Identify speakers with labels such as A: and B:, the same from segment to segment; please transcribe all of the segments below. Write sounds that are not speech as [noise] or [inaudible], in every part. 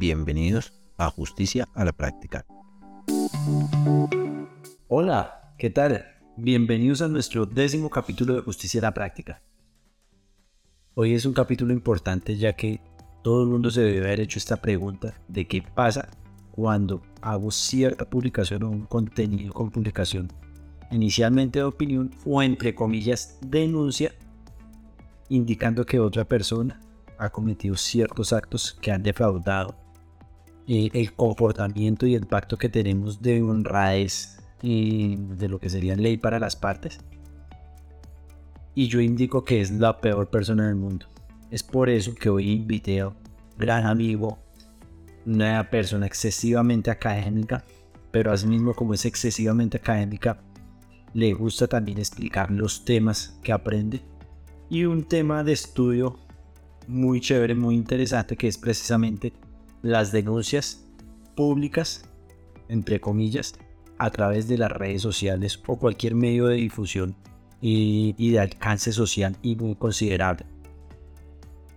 A: Bienvenidos a Justicia a la Práctica.
B: Hola, ¿qué tal? Bienvenidos a nuestro décimo capítulo de Justicia a la Práctica. Hoy es un capítulo importante ya que todo el mundo se debe haber hecho esta pregunta de qué pasa cuando hago cierta publicación o un contenido con publicación inicialmente de opinión o entre comillas denuncia indicando que otra persona ha cometido ciertos actos que han defraudado eh, el comportamiento y el pacto que tenemos de honradez y de lo que sería ley para las partes. Y yo indico que es la peor persona del mundo. Es por eso que hoy invité a un gran amigo, una persona excesivamente académica, pero asimismo como es excesivamente académica, le gusta también explicar los temas que aprende. Y un tema de estudio muy chévere, muy interesante, que es precisamente las denuncias públicas, entre comillas, a través de las redes sociales o cualquier medio de difusión y, de alcance social y muy considerable.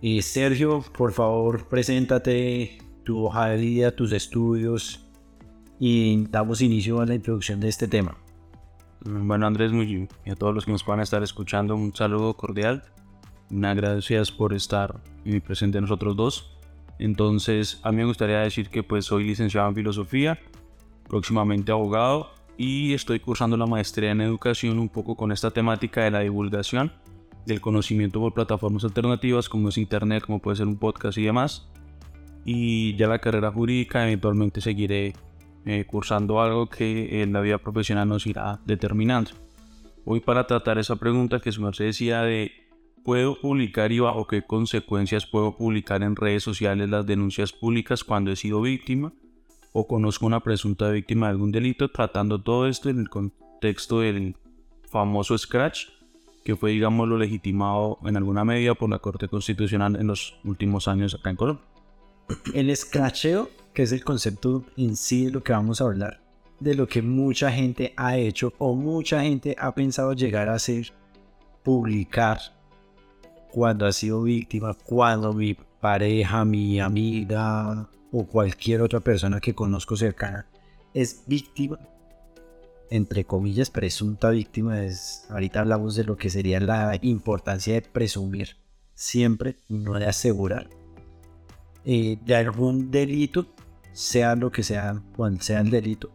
B: Y Sergio, por favor, preséntate tu hoja de vida, tus estudios y damos inicio a la introducción de este tema.
C: Bueno, Andrés, muy, y a todos los que nos puedan estar escuchando, un saludo cordial. Una gracias por estar presente nosotros dos. Entonces, a mí me gustaría decir que pues soy licenciado en filosofía, próximamente abogado y estoy cursando la maestría en educación un poco con esta temática de la divulgación del conocimiento por plataformas alternativas como es internet, como puede ser un podcast y demás. Y ya la carrera jurídica eventualmente seguiré eh, cursando algo que en la vida profesional nos irá determinando. Hoy para tratar esa pregunta que su merced decía de ¿puedo publicar y bajo qué consecuencias puedo publicar en redes sociales las denuncias públicas cuando he sido víctima o conozco una presunta víctima de algún delito? Tratando todo esto en el contexto del famoso Scratch que fue, digamos, lo legitimado en alguna medida por la Corte Constitucional en los últimos años acá en Colombia.
B: El scratcheo, que es el concepto en sí de lo que vamos a hablar, de lo que mucha gente ha hecho o mucha gente ha pensado llegar a hacer, publicar cuando ha sido víctima, cuando mi pareja, mi amiga o cualquier otra persona que conozco cercana es víctima entre comillas, presunta víctima, es, ahorita hablamos de lo que sería la importancia de presumir siempre, no de asegurar, eh, de algún delito, sea lo que sea, cual sea el delito.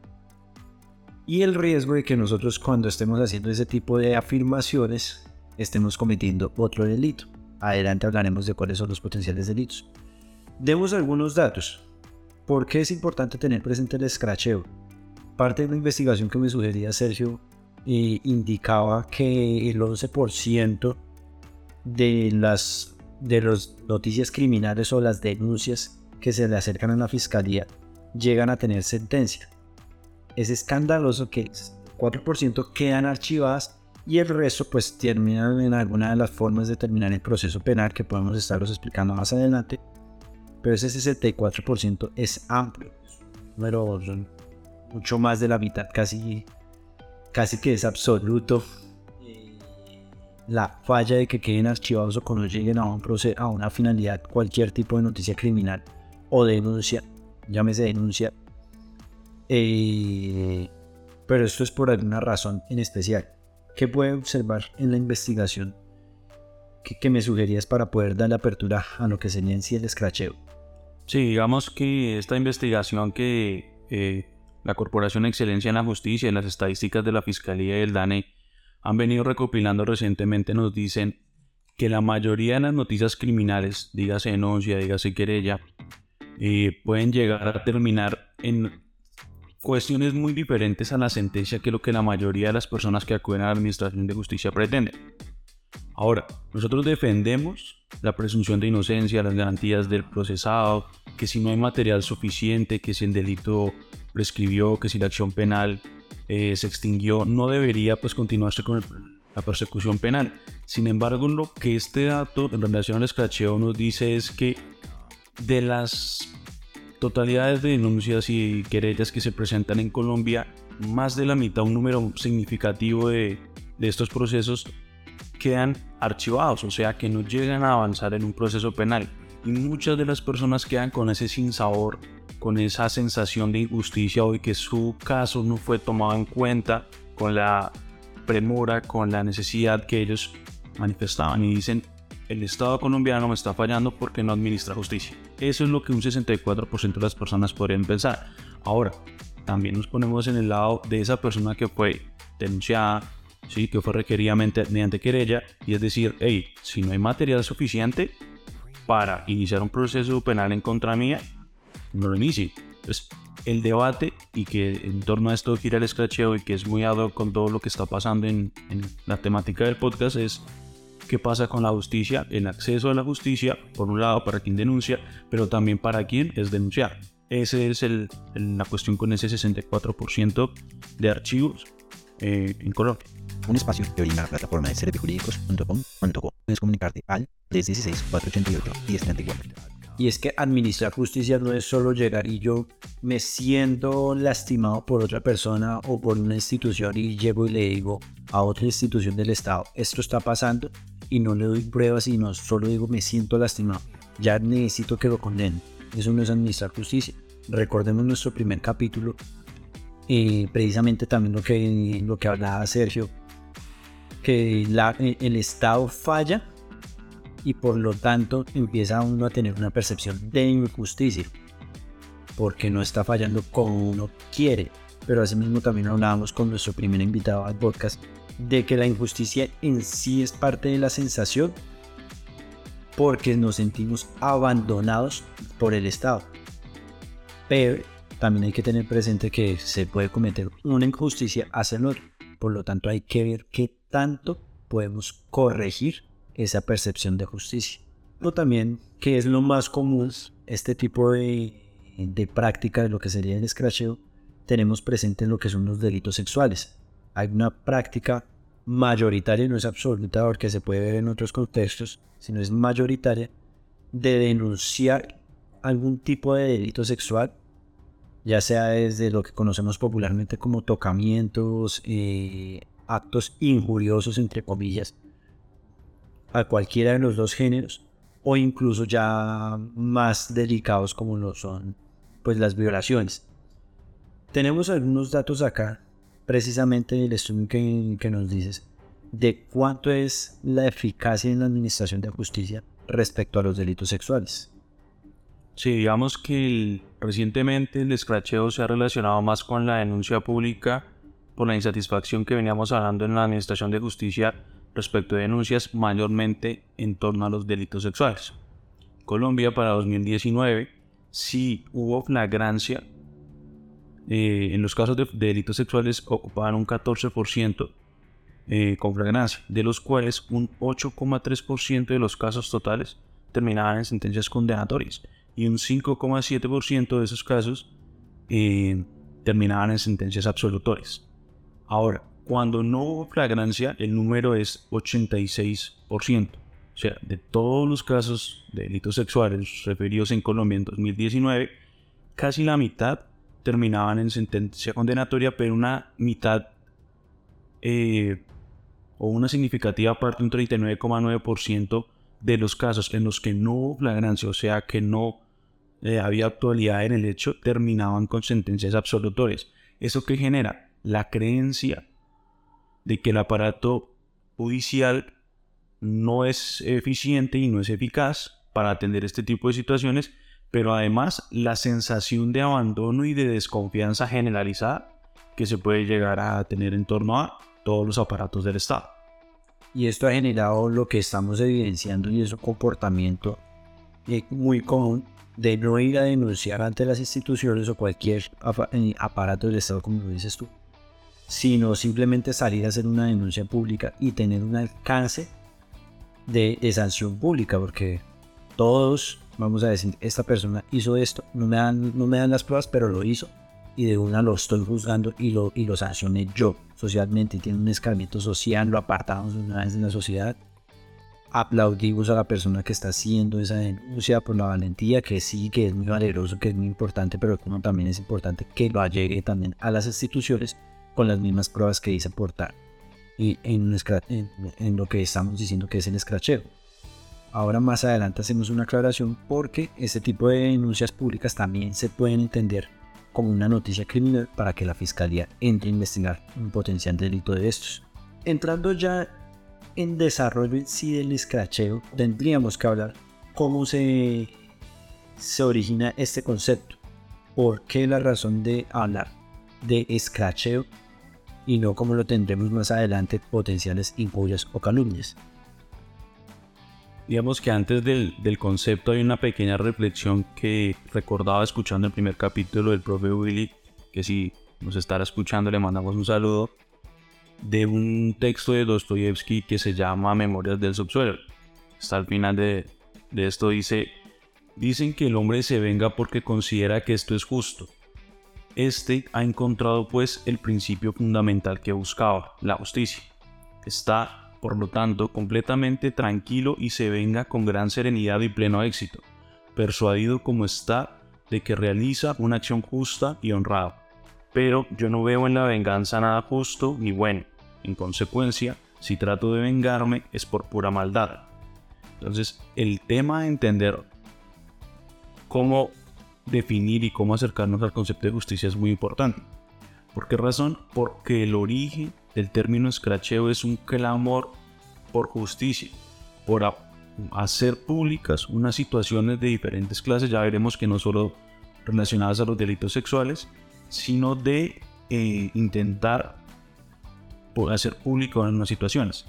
B: Y el riesgo de que nosotros cuando estemos haciendo ese tipo de afirmaciones estemos cometiendo otro delito. Adelante hablaremos de cuáles son los potenciales delitos. Demos algunos datos. ¿Por qué es importante tener presente el escracheo? parte de la investigación que me sugería Sergio eh, indicaba que el 11% de las de las noticias criminales o las denuncias que se le acercan a la fiscalía llegan a tener sentencia. Es escandaloso que el 4% quedan archivadas y el resto pues terminan en alguna de las formas de terminar el proceso penal que podemos estaros explicando más adelante. Pero ese 64% es amplio. Número mucho más de la mitad, casi, casi que es absoluto. La falla de que queden archivados o cuando lleguen a, un a una finalidad, cualquier tipo de noticia criminal o denuncia, llámese denuncia. Eh, pero esto es por alguna razón en especial. ¿Qué puede observar en la investigación que, me sugerías para poder dar la apertura a lo que sería en sí el escracheo?
C: Sí, digamos que esta investigación que eh, la Corporación Excelencia en la Justicia y las estadísticas de la Fiscalía y el DANE han venido recopilando recientemente nos dicen que la mayoría de las noticias criminales, dígase denuncia, dígase querella, eh, pueden llegar a terminar en cuestiones muy diferentes a la sentencia que lo que la mayoría de las personas que acuden a la Administración de Justicia pretenden. Ahora, nosotros defendemos la presunción de inocencia, las garantías del procesado, que si no hay material suficiente, que si el delito prescribió, que si la acción penal eh, se extinguió, no debería pues continuarse con la persecución penal. Sin embargo, lo que este dato en relación al escracheo nos dice es que de las totalidades de denuncias y querellas que se presentan en Colombia, más de la mitad, un número significativo de, de estos procesos quedan archivados, o sea que no llegan a avanzar en un proceso penal. Y muchas de las personas quedan con ese sinsabor, con esa sensación de injusticia hoy que su caso no fue tomado en cuenta con la premura, con la necesidad que ellos manifestaban y dicen, el Estado colombiano me está fallando porque no administra justicia. Eso es lo que un 64% de las personas podrían pensar. Ahora, también nos ponemos en el lado de esa persona que fue denunciada, ¿sí? que fue requerida mediante querella, y es decir, hey, si no hay material suficiente para iniciar un proceso penal en contra mía, no lo inicie. Entonces, el debate y que en torno a esto gira el escracheo y que es muy ad con todo lo que está pasando en, en la temática del podcast es qué pasa con la justicia, el acceso a la justicia, por un lado para quien denuncia, pero también para quien es denunciar. Esa es el, la cuestión con ese 64% de archivos eh, en Colombia.
A: Un espacio que brinda la plataforma de serbijurídicos.com.co. Puedes comunicarte al 316-488-1034.
B: Y es que administrar justicia no es solo llegar y yo me siento lastimado por otra persona o por una institución y llego y le digo a otra institución del Estado, esto está pasando y no le doy pruebas y no solo digo me siento lastimado. Ya necesito que lo condenen. Eso no es administrar justicia. Recordemos nuestro primer capítulo y precisamente también lo que, lo que hablaba Sergio, que el Estado falla y por lo tanto empieza uno a tener una percepción de injusticia, porque no está fallando como uno quiere. Pero asimismo también hablábamos con nuestro primer invitado al podcast de que la injusticia en sí es parte de la sensación porque nos sentimos abandonados por el Estado. Pero también hay que tener presente que se puede cometer una injusticia hacia el otro. Por lo tanto, hay que ver qué tanto podemos corregir esa percepción de justicia. O también, que es lo más común, este tipo de, de práctica de lo que sería el escracheo, tenemos presente en lo que son los delitos sexuales. Hay una práctica mayoritaria, no es absoluta porque se puede ver en otros contextos, sino es mayoritaria, de denunciar algún tipo de delito sexual, ya sea desde lo que conocemos popularmente como tocamientos, eh, actos injuriosos, entre comillas, a cualquiera de los dos géneros, o incluso ya más delicados como lo son pues las violaciones. Tenemos algunos datos acá, precisamente el estudio que, que nos dices, de cuánto es la eficacia en la administración de justicia respecto a los delitos sexuales.
C: Sí, digamos que recientemente el escracheo se ha relacionado más con la denuncia pública por la insatisfacción que veníamos hablando en la Administración de Justicia respecto de denuncias mayormente en torno a los delitos sexuales. Colombia para 2019 sí hubo flagrancia. Eh, en los casos de, delitos sexuales ocupaban un 14% eh, con flagrancia, de los cuales un 8,3% de los casos totales terminaban en sentencias condenatorias y un 5,7% de esos casos eh, terminaban en sentencias absolutorias. Ahora, cuando no hubo flagrancia, el número es 86%. O sea, de todos los casos de delitos sexuales referidos en Colombia en 2019, casi la mitad terminaban en sentencia condenatoria, pero una mitad eh, o una significativa parte, un 39,9% de los casos en los que no hubo flagrancia, o sea que no eh, había actualidad en el hecho, terminaban con sentencias absolutorias. ¿Eso que genera? La creencia de que el aparato judicial no es eficiente y no es eficaz para atender este tipo de situaciones, pero además la sensación de abandono y de desconfianza generalizada que se puede llegar a tener en torno a todos los aparatos del Estado.
B: Y esto ha generado lo que estamos evidenciando y es un comportamiento eh, muy común de no ir a denunciar ante las instituciones o cualquier eh, aparato del Estado, como lo dices tú, sino simplemente salir a hacer una denuncia pública y tener un alcance de, sanción pública, porque todos vamos a decir, esta persona hizo esto, no me, dan, no me dan las pruebas, pero lo hizo, y de una lo estoy juzgando y lo, y lo sancioné yo socialmente, tiene un escarmiento social, lo apartamos una vez de la sociedad. Aplaudimos a la persona que está haciendo esa denuncia por la valentía, que sí, que es muy valeroso, que es muy importante, pero como también es importante que lo llegue también a las instituciones con las mismas pruebas que dice aportar y en, en, lo que estamos diciendo que es el escracheo. Ahora más adelante hacemos una aclaración porque este tipo de denuncias públicas también se pueden entender como una noticia criminal para que la fiscalía entre a investigar un potencial delito de estos. Entrando ya en desarrollo sí del escracheo, tendríamos que hablar cómo se, se origina este concepto. ¿Por qué la razón de hablar de escracheo y no como lo tendremos más adelante potenciales injurias o calumnias?
C: Digamos que antes del, del, concepto hay una pequeña reflexión que recordaba escuchando el primer capítulo del profe Willy, que si nos estará escuchando le mandamos un saludo, de un texto de Dostoyevsky que se llama Memorias del Subsuelo. Hasta al final de, de esto dice, dicen que el hombre se venga porque considera que esto es justo. Este ha encontrado pues el principio fundamental que buscaba, la justicia. Está, por lo tanto, completamente tranquilo y se venga con gran serenidad y pleno éxito, persuadido como está de que realiza una acción justa y honrada. Pero yo no veo en la venganza nada justo ni bueno. En consecuencia, si trato de vengarme es por pura maldad. Entonces, el tema de entender cómo definir y cómo acercarnos al concepto de justicia es muy importante. ¿Por qué razón? Porque el origen del término escracheo es un clamor por justicia, por hacer públicas unas situaciones de diferentes clases, ya veremos que no solo relacionadas a los delitos sexuales, sino de eh, intentar hacer público unas situaciones.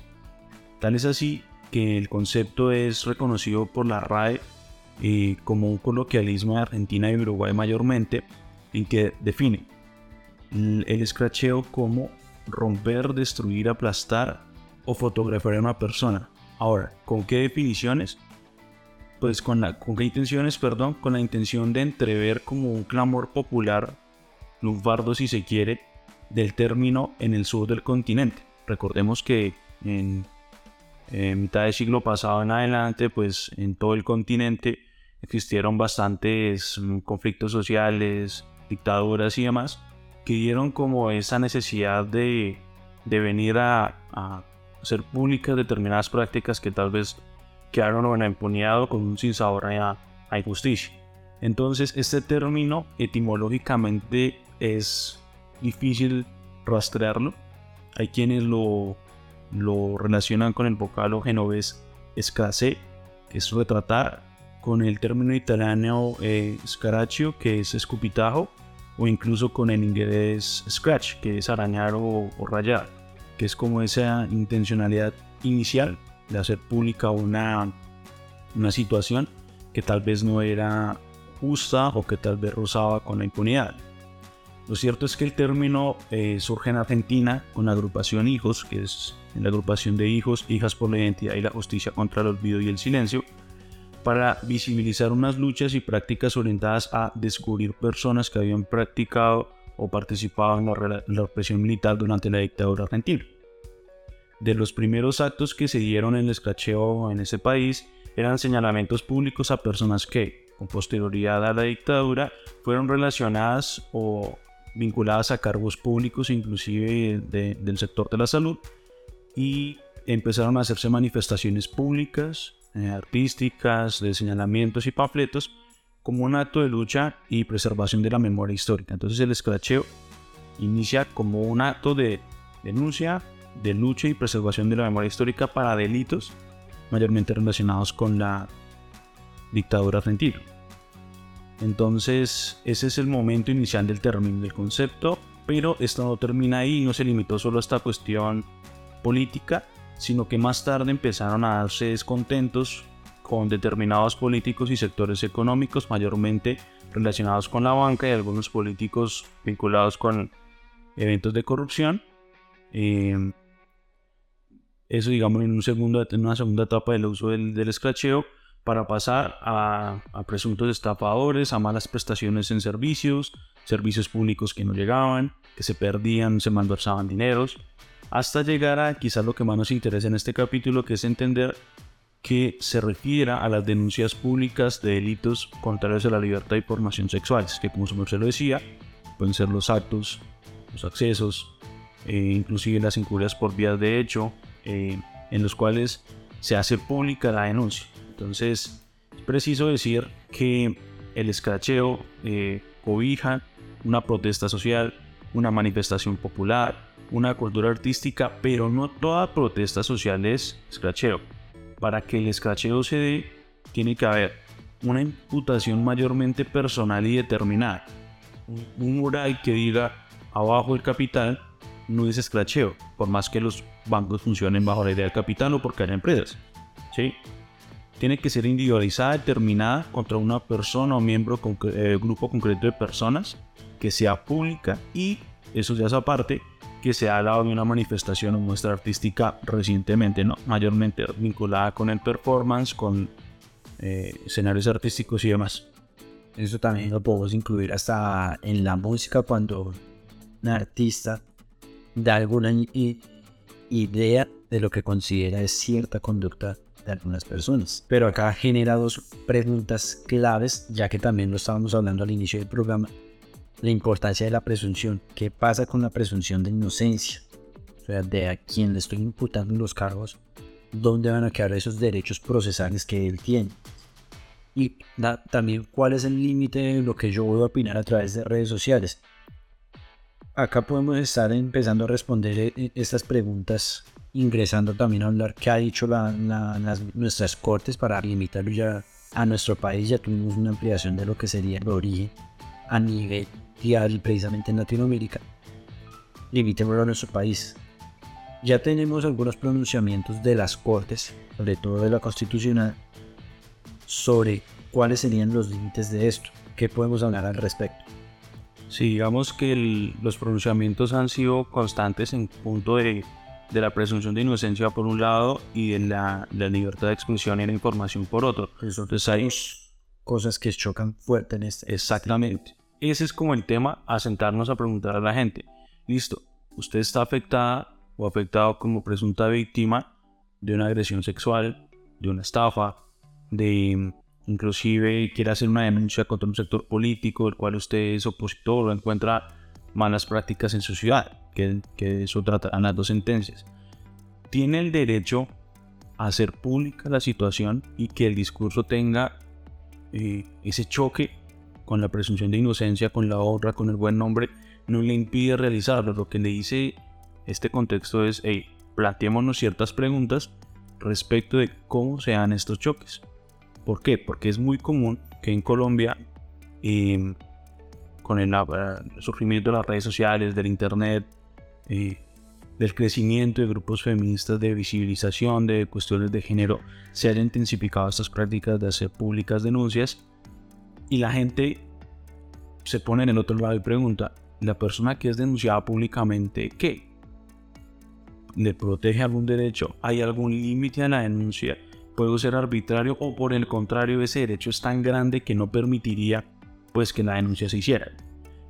C: Tal es así que el concepto es reconocido por la RAE eh, como un coloquialismo de Argentina y Uruguay mayormente, en que define el, escracheo como romper, destruir, aplastar o fotografiar a una persona. Ahora, ¿con qué definiciones? Pues con, la, con qué intenciones, perdón, con la intención de entrever como un clamor popular, lunfardo si se quiere, del término en el sur del continente. Recordemos que en, mitad del siglo pasado en adelante, pues en todo el continente existieron bastantes mm, conflictos sociales, dictaduras y demás, que dieron como esa necesidad de, venir a, hacer públicas determinadas prácticas que tal vez quedaron en la impunidad o con un sinsabor a, a injusticia. Entonces, este término etimológicamente es difícil rastrearlo. Hay quienes lo, lo relacionan con el vocablo genovés escase, que es retratar, con el término italiano eh, scaraccio, que es escupitajo, o incluso con el inglés scratch, que es arañar o, rayar, que es como esa intencionalidad inicial de hacer pública una, una situación que tal vez no era justa o que tal vez rozaba con la impunidad. Lo cierto es que el término eh, surge en Argentina con la agrupación Hijos, que es la agrupación de hijos, hijas por la identidad y la justicia contra el olvido y el silencio, para visibilizar unas luchas y prácticas orientadas a descubrir personas que habían practicado o participado en la, la represión militar durante la dictadura argentina. De los primeros actos que se dieron en el escracheo en ese país eran señalamientos públicos a personas que, con posterioridad a la dictadura, fueron relacionadas o vinculadas a cargos públicos, inclusive del sector de la salud, y empezaron a hacerse manifestaciones públicas, eh, artísticas, de señalamientos y panfletos, como un acto de lucha y preservación de la memoria histórica. Entonces el escracheo inicia como un acto de denuncia, de lucha y preservación de la memoria histórica para delitos mayormente relacionados con la dictadura argentina. Entonces, ese es el momento inicial del término, del concepto, pero esto no termina ahí, no se limitó solo a esta cuestión política, sino que más tarde empezaron a darse descontentos con determinados políticos y sectores económicos, mayormente relacionados con la banca y algunos políticos vinculados con eventos de corrupción. Eh, eso, digamos, en, un segundo, en una segunda etapa del uso del, del para pasar a, presuntos estafadores, a malas prestaciones en servicios, servicios públicos que no llegaban, que se perdían, se malversaban dineros, hasta llegar a quizás lo que más nos interesa en este capítulo, que es entender que se refiere a las denuncias públicas de delitos contrarios a la libertad y formación sexuales, que como se lo decía, pueden ser los actos, los accesos, eh, inclusive las injurias por vías de hecho, eh, en los cuales se hace pública la denuncia. Entonces, es preciso decir que el escracheo eh, cobija una protesta social, una manifestación popular, una cultura artística, pero no toda protesta social es escracheo. Para que el escracheo se dé, tiene que haber una imputación mayormente personal y determinada. Un mural que diga abajo el capital no es escracheo, por más que los bancos funcionen bajo la idea del capital o porque haya empresas. ¿sí? Tiene que ser individualizada, determinada contra una persona o miembro, eh, grupo concreto de personas, que sea pública y, eso ya es aparte, que se ha dado de una manifestación o muestra artística recientemente, ¿no? mayormente vinculada con el performance, con eh, escenarios artísticos y demás.
B: Eso también lo podemos incluir hasta en la música cuando un artista da alguna idea de lo que considera es cierta conducta de algunas personas. Pero acá genera dos preguntas claves, ya que también lo estábamos hablando al inicio del programa, la importancia de la presunción. ¿Qué pasa con la presunción de inocencia? O sea, de a quien le estoy imputando los cargos, ¿dónde van a quedar esos derechos procesales que él tiene? Y también cuál es el límite de lo que yo voy a opinar a través de redes sociales. Acá podemos estar empezando a responder eh, eh, estas preguntas ingresando también a hablar qué ha dicho nuestras cortes para limitarlo ya a nuestro país. Ya tuvimos una ampliación de lo que sería el origen a nivel mundial, precisamente en Latinoamérica. Limitémoslo a nuestro país. Ya tenemos algunos pronunciamientos de las cortes, sobre todo de la constitucional, sobre cuáles serían los límites de esto. ¿Qué podemos hablar al respecto?
C: Sí, digamos que los pronunciamientos han sido constantes en punto de de la presunción de inocencia por un lado y de la, libertad de expresión y la información por otro.
B: Entonces hay cosas que chocan fuerte en este.
C: Exactamente. Ese es como el tema a sentarnos a preguntar a la gente. Listo, usted está afectada o afectado como presunta víctima de una agresión sexual, de una estafa, de inclusive quiere hacer una denuncia contra un sector político del cual usted es opositor o encuentra malas prácticas en su ciudad, que, que eso tratarán las dos sentencias. Tiene el derecho a hacer pública la situación y que el discurso tenga eh, ese choque con la presunción de inocencia, con la honra, con el buen nombre, no le impide realizarlo. Lo que le dice este contexto es, hey, planteémonos ciertas preguntas respecto de cómo se dan estos choques. ¿Por qué? Porque es muy común que en Colombia eh, con el, surgimiento de las redes sociales, del Internet, eh, del crecimiento de grupos feministas de visibilización de cuestiones de género, se han intensificado estas prácticas de hacer públicas denuncias y la gente se pone en el otro lado y pregunta, ¿la persona que es denunciada públicamente qué? ¿Le protege algún derecho? ¿Hay algún límite a la denuncia? ¿Puede ser arbitrario o por el contrario ese derecho es tan grande que no permitiría pues que la denuncia se hiciera.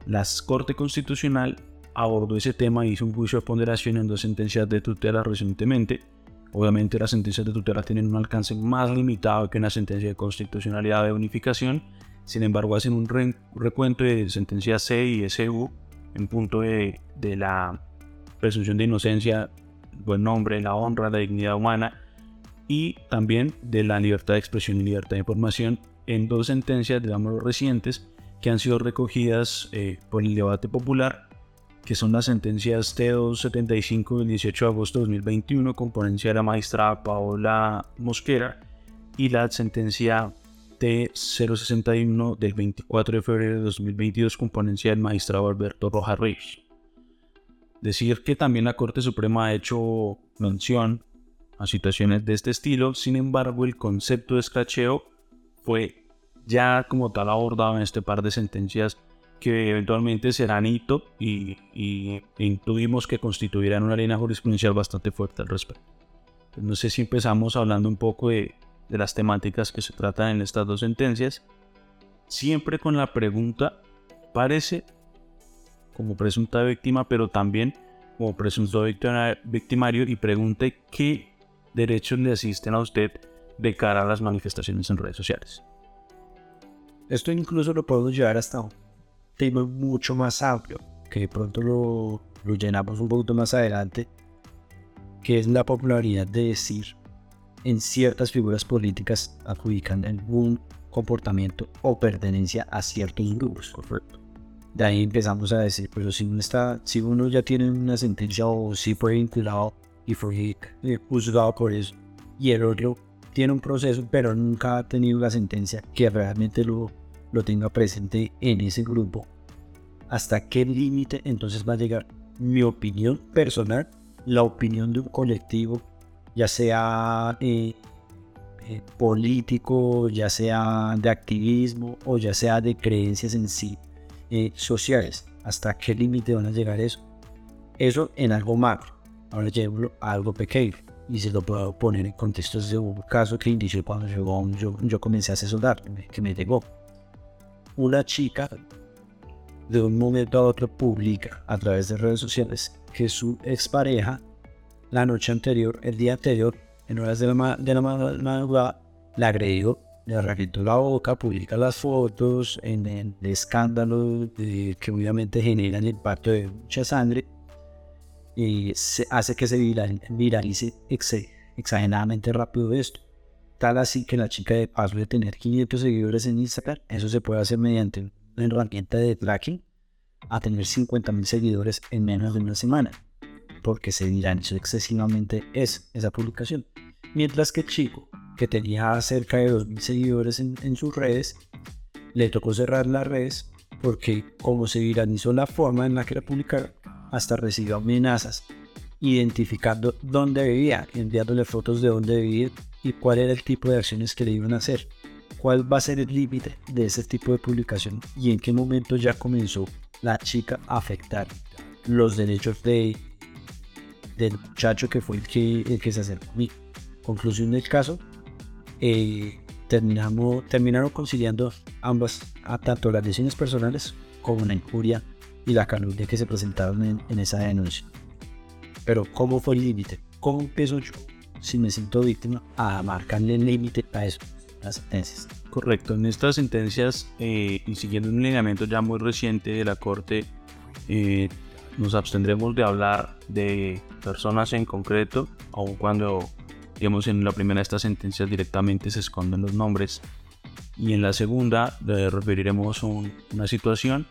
C: La Corte Constitucional abordó ese tema y hizo un juicio de ponderación en dos sentencias de tutela recientemente. Obviamente las sentencias de tutela tienen un alcance más limitado que una sentencia de constitucionalidad de unificación. Sin embargo, hacen un recuento de sentencias C y SU en punto de, de la presunción de inocencia, buen nombre, la honra, la dignidad humana y también de la libertad de expresión y libertad de información en dos sentencias, digamos, recientes que han sido recogidas eh, por el debate popular, que son las sentencias T275 del 18 de agosto de 2021 con ponencia de la magistrada Paola Mosquera y la sentencia T061 del 24 de febrero de 2022 con ponencia del magistrado Alberto Rojas Reyes. Decir que también la Corte Suprema ha hecho mención a situaciones de este estilo, sin embargo el concepto de escracheo fue ya como tal abordado en este par de sentencias que eventualmente serán hito y, y intuimos que constituirán una línea jurisprudencial bastante fuerte al respecto. No sé si empezamos hablando un poco de, de las temáticas que se tratan en estas dos sentencias, siempre con la pregunta, parece como presunta víctima, pero también como presunto victimario y pregunte qué derechos le asisten a usted de cara a las manifestaciones en redes sociales.
B: Esto incluso lo podemos llevar hasta un tema mucho más amplio, que de pronto lo, llenamos un poquito más adelante, que es la popularidad de decir en ciertas figuras políticas adjudican algún comportamiento o pertenencia a ciertos grupos.
C: Correcto.
B: De ahí empezamos a decir, pero si uno, está, si uno ya tiene una sentencia o si fue vinculado y fue eh, juzgado por eso, y el otro tiene un proceso, pero nunca ha tenido la sentencia que realmente lo, lo tenga presente en ese grupo, ¿hasta qué límite entonces va a llegar mi opinión personal, la opinión de un colectivo, ya sea eh, eh, político, ya sea de activismo o ya sea de creencias en sí eh, sociales? ¿Hasta qué límite van a llegar eso? Eso en algo macro. Ahora llevo algo pequeño y se lo puedo poner en contextos de un caso que inició cuando yo, comencé a asesorar, que me llegó. Una chica de un momento a otro publica a través de redes sociales que su expareja la noche anterior, el día anterior, en horas de la, madrugada, la agredió, le reventó la boca, publica las fotos en el escándalo que obviamente genera el impacto de mucha sangre y hace que se viral- viralice exageradamente rápido esto. Tal así que la chica de paso de tener 500 seguidores en Instagram, eso se puede hacer mediante una herramienta de tracking a tener 50.000 seguidores en menos de una semana, porque se viralizó excesivamente es, esa publicación. Mientras que chico, que tenía cerca de 2.000 seguidores en, en sus redes, le tocó cerrar las redes porque como se viralizó la forma en la que la publicaron, hasta recibió amenazas identificando dónde vivía, enviándole fotos de dónde vivía y cuál era el tipo de acciones que le iban a hacer. ¿Cuál va a ser el límite de ese tipo de publicación y en qué momento ya comenzó la chica a afectar los derechos de, del muchacho que fue el que, el que se acercó a mí? Conclusión del caso, eh, terminamos, terminaron conciliando ambas, a tanto las lesiones personales como la injuria y la calumnia que se presentaron en, en esa denuncia. Pero ¿cómo fue el límite? ¿Cómo empiezo yo, si me siento víctima, a marcarle el límite a eso? Las sentencias.
C: Correcto, en estas sentencias eh, y siguiendo un lineamiento ya muy reciente de la Corte, eh, nos abstendremos de hablar de personas en concreto, aun cuando, digamos, en la primera de estas sentencias directamente se esconden los nombres, y en la segunda eh, referiremos un- una situación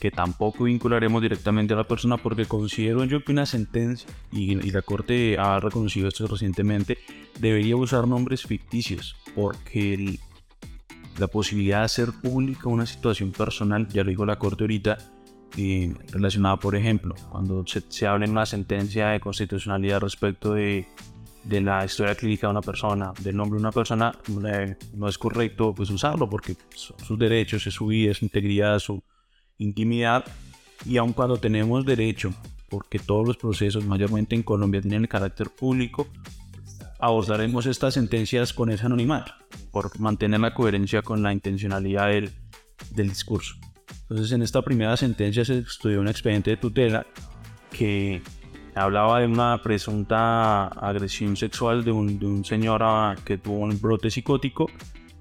C: que tampoco vincularemos directamente a la persona porque considero yo que una sentencia, y, y la Corte ha reconocido esto recientemente, debería usar nombres ficticios, porque el- la posibilidad de hacer pública una situación personal, ya lo dijo la Corte ahorita, eh, relacionada, por ejemplo, cuando se, se habla en una sentencia de constitucionalidad respecto de, de la historia clínica de una persona, del nombre de una persona, no es correcto pues usarlo porque son sus derechos, es su vida, su integridad, su intimidad, y aun cuando tenemos derecho, porque todos los procesos, mayormente en Colombia, tienen el carácter público, abordaremos estas sentencias con ese anonimato, por mantener la coherencia con la intencionalidad del, del discurso. Entonces, en esta primera sentencia se estudió un expediente de tutela que hablaba de una presunta agresión sexual de un, de un señor ah, que tuvo un brote psicótico,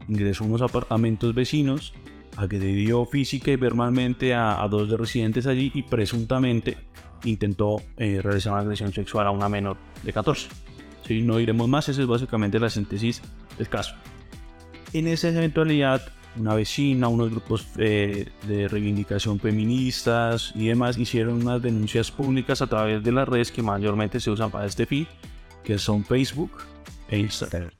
C: ingresó a unos apartamentos vecinos, agredió física y verbalmente a, a dos de residentes allí y presuntamente intentó eh, realizar una agresión sexual a una menor de 14. Sí, no diremos más, esa es básicamente la síntesis del caso. En esa eventualidad, una vecina, unos grupos eh, de reivindicación feministas y demás hicieron unas denuncias públicas a través de las redes que mayormente se usan para este fin, que son Facebook e Instagram.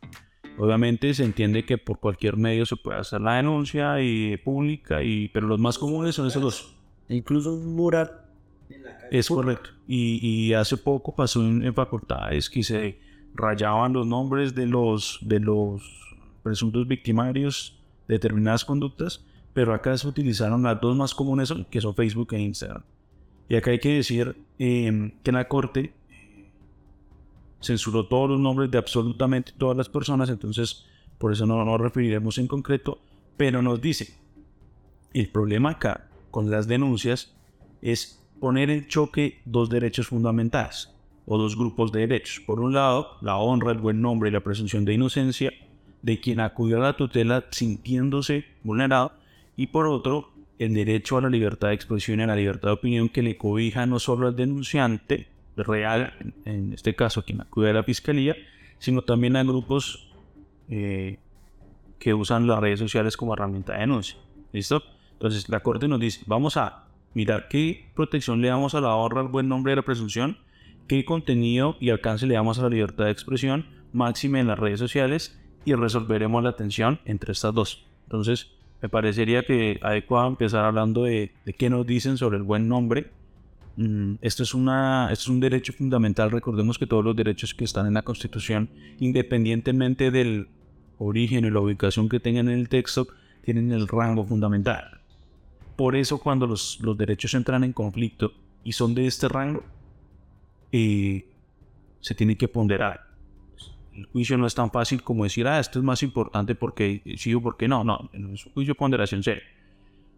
C: Obviamente se entiende que por cualquier medio se puede hacer la denuncia y pública, y, pero los más comunes son esos dos.
B: Incluso un mural
C: Es correcto. Y, y hace poco pasó en, en facultades que se rayaban los nombres de los, de los presuntos victimarios determinadas conductas, pero acá se utilizaron las dos más comunes que son Facebook e Instagram. Y acá hay que decir eh, que la Corte censuró todos los nombres de absolutamente todas las personas, entonces por eso no nos referiremos en concreto, pero nos dice, el problema acá con las denuncias es poner en choque dos derechos fundamentales o dos grupos de derechos. Por un lado, la honra, el buen nombre y la presunción de inocencia de quien acudió a la tutela sintiéndose vulnerado y por otro, el derecho a la libertad de expresión y a la libertad de opinión que le cobija no solo al denunciante real, en este caso quien acude a la fiscalía, sino también a grupos eh, que usan las redes sociales como herramienta de denuncia. ¿Listo? Entonces la Corte nos dice, vamos a mirar qué protección le damos a la honra, al buen nombre de la presunción, qué contenido y alcance le damos a la libertad de expresión máxima en las redes sociales y resolveremos la tensión entre estas dos. Entonces, me parecería que adecuado empezar hablando de, de qué nos dicen sobre el buen nombre. Mm, esto, es una, esto es un derecho fundamental. Recordemos que todos los derechos que están en la Constitución, independientemente del origen o la ubicación que tengan en el texto, tienen el rango fundamental. Por eso cuando los, los derechos entran en conflicto y son de este rango, eh, se tiene que ponderar. El juicio no es tan fácil como decir, ah, esto es más importante porque sí o porque no. No, es un juicio de ponderación seria.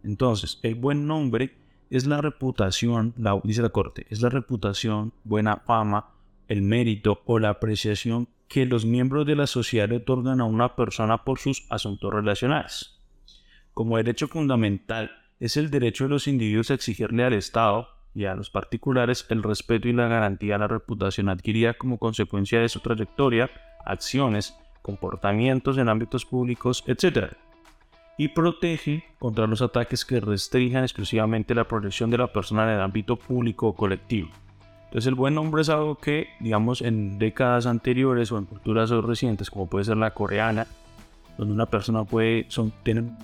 C: Entonces, el buen nombre es la reputación, dice la Corte, es la reputación, buena fama, el mérito o la apreciación que los miembros de la sociedad le otorgan a una persona por sus asuntos relacionales. Como derecho fundamental, es el derecho de los individuos a exigirle al Estado y a los particulares el respeto y la garantía a la reputación adquirida como consecuencia de su trayectoria, acciones, comportamientos en ámbitos públicos, etc. Y protege contra los ataques que restrinjan exclusivamente la protección de la persona en el ámbito público o colectivo. Entonces el buen nombre es algo que, digamos, en décadas anteriores o en culturas recientes, como puede ser la coreana, donde una persona puede, son, tienen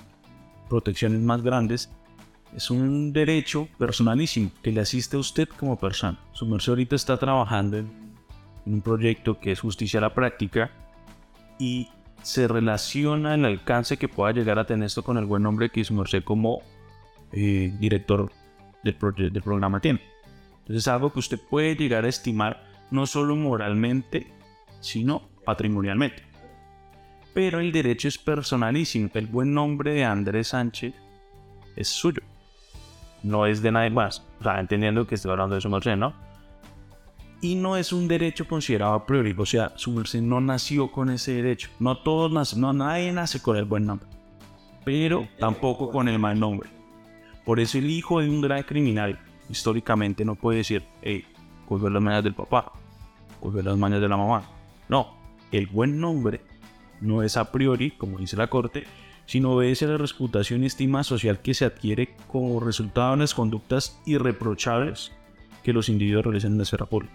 C: protecciones más grandes, es un derecho personalísimo que le asiste a usted como persona. Su merced ahorita está trabajando en, un proyecto que es justicia a la práctica y se relaciona el alcance que pueda llegar a tener esto con el buen nombre que su merced como eh, director del, del programa tiene. Entonces es algo que usted puede llegar a estimar no solo moralmente, sino patrimonialmente. Pero el derecho es personalísimo. El buen nombre de Andrés Sánchez es suyo no es de nadie más. O sea, entendiendo que estoy hablando de su merced, ¿no? Y no es un derecho considerado a priori, o sea, su merced no nació con ese derecho. No todos nacen, no, nadie nace con el buen nombre, pero tampoco con el mal nombre. Por eso el hijo de un gran criminal históricamente no puede decir, hey, cogió las mañas del papá, cogió las mañas de la mamá. No, el buen nombre no es a priori, como dice la corte, sino obedece a la reputación y estima social que se adquiere como resultado de las conductas irreprochables que los individuos realizan en la esfera pública.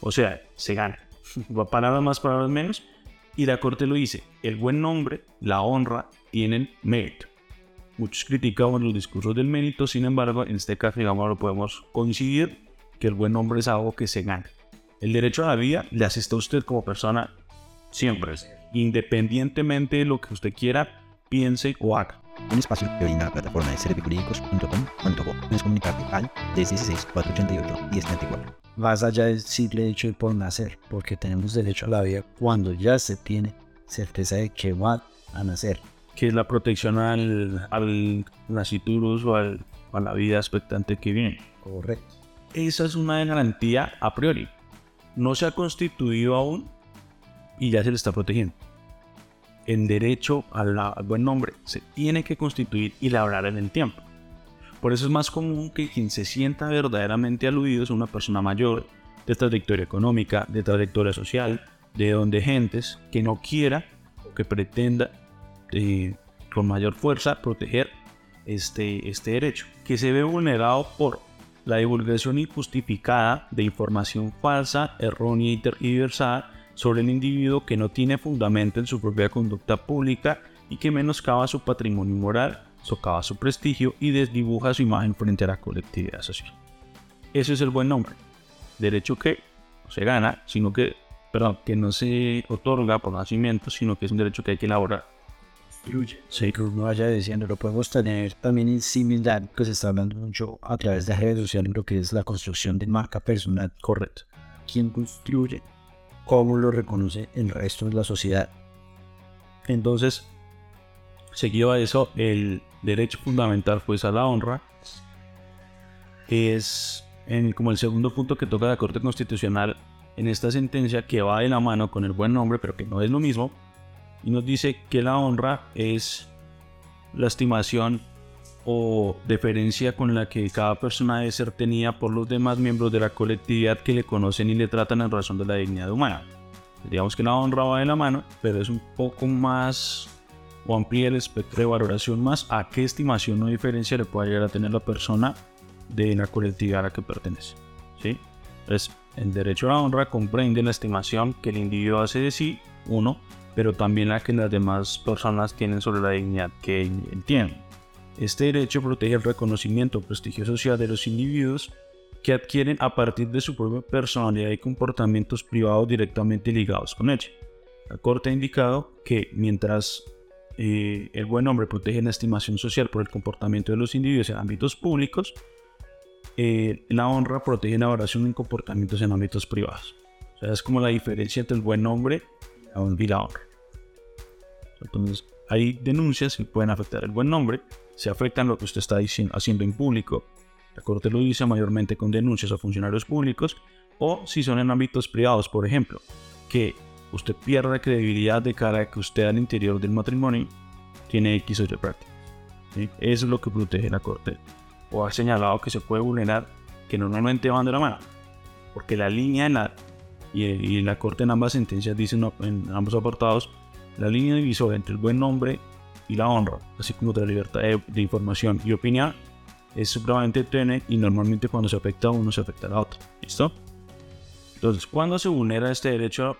C: O sea, se gana. [laughs] Palabras más, palabras menos. Y la Corte lo dice, el buen nombre, la honra, tienen mérito. Muchos criticamos los discursos del mérito, sin embargo, en este caso, digamos, lo podemos coincidir que el buen nombre es algo que se gana. El derecho a la vida le asiste a usted como persona siempre independientemente de lo que usted quiera, piense o haga.
A: Un espacio que brinda la plataforma de serpijurídicos.com.co. Puedes comunicarte al 316-488-1034.
B: Más allá del simple hecho de por nacer, porque tenemos derecho a la vida cuando ya se tiene certeza de que va a nacer.
C: Que es la protección al, al naciturus o al, a la vida expectante que viene.
B: Correcto.
C: Esa es una garantía a priori. No se ha constituido aún y ya se le está protegiendo. El derecho al, buen nombre se tiene que constituir y labrar en el tiempo. Por eso es más común que quien se sienta verdaderamente aludido es una persona mayor, de trayectoria económica, de trayectoria social, de donde gentes que no quiera o que pretenda eh, con mayor fuerza proteger este, este derecho, que se ve vulnerado por la divulgación injustificada de información falsa, errónea y tergiversada sobre el individuo que no tiene fundamento en su propia conducta pública y que menoscaba su patrimonio moral, socava su prestigio y desdibuja su imagen frente a la colectividad social. Ese es el buen nombre. Derecho que no se gana, sino que, perdón, que no se otorga por nacimiento, sino que es un derecho que hay que elaborar.
B: Sí, que uno vaya diciendo, lo podemos tener también en similar, que se está hablando mucho a través de redes sociales, lo que es la construcción de marca personal.
C: Correcto.
B: ¿Quién construye cómo lo reconoce el resto de la sociedad.
C: Entonces, seguido a eso, el derecho fundamental pues a la honra es en, como el segundo punto que toca la Corte Constitucional en esta sentencia que va de la mano con el buen nombre, pero que no es lo mismo, y nos dice que la honra es la estimación o deferencia con la que cada persona debe ser tenida por los demás miembros de la colectividad que le conocen y le tratan en razón de la dignidad humana. Digamos que la honra va de la mano, pero es un poco más o amplía el espectro de valoración más a qué estimación o diferencia le puede llegar a tener la persona de la colectividad a la que pertenece. ¿sí? Entonces, el derecho a la honra comprende la estimación que el individuo hace de sí, uno, pero también la que las demás personas tienen sobre la dignidad que él tiene. Este derecho protege el reconocimiento o prestigio social de los individuos que adquieren a partir de su propia personalidad y comportamientos privados directamente ligados con ella. La Corte ha indicado que mientras eh, el buen nombre protege la estimación social por el comportamiento de los individuos en ámbitos públicos, eh, la honra protege la valoración en comportamientos en ámbitos privados. O sea, es como la diferencia entre el buen nombre y la honra. Entonces, hay denuncias que pueden afectar el buen nombre, se afectan lo que usted está haciendo en público. La Corte lo dice mayormente con denuncias a funcionarios públicos o si son en ámbitos privados, por ejemplo, que usted pierde credibilidad de cara a que usted al interior del matrimonio tiene X o Y prácticas. Eso es lo que protege la Corte o ha señalado que se puede vulnerar, que normalmente van de la mano. Porque la línea en la, y, la Corte en ambas sentencias dice en ambos apartados, la línea divisoria entre el buen nombre y la honra, así como la libertad de, información y opinión, es supremamente tenue y normalmente cuando se afecta a uno se afecta a la otra. ¿Listo? Entonces, cuando se vulnera este derecho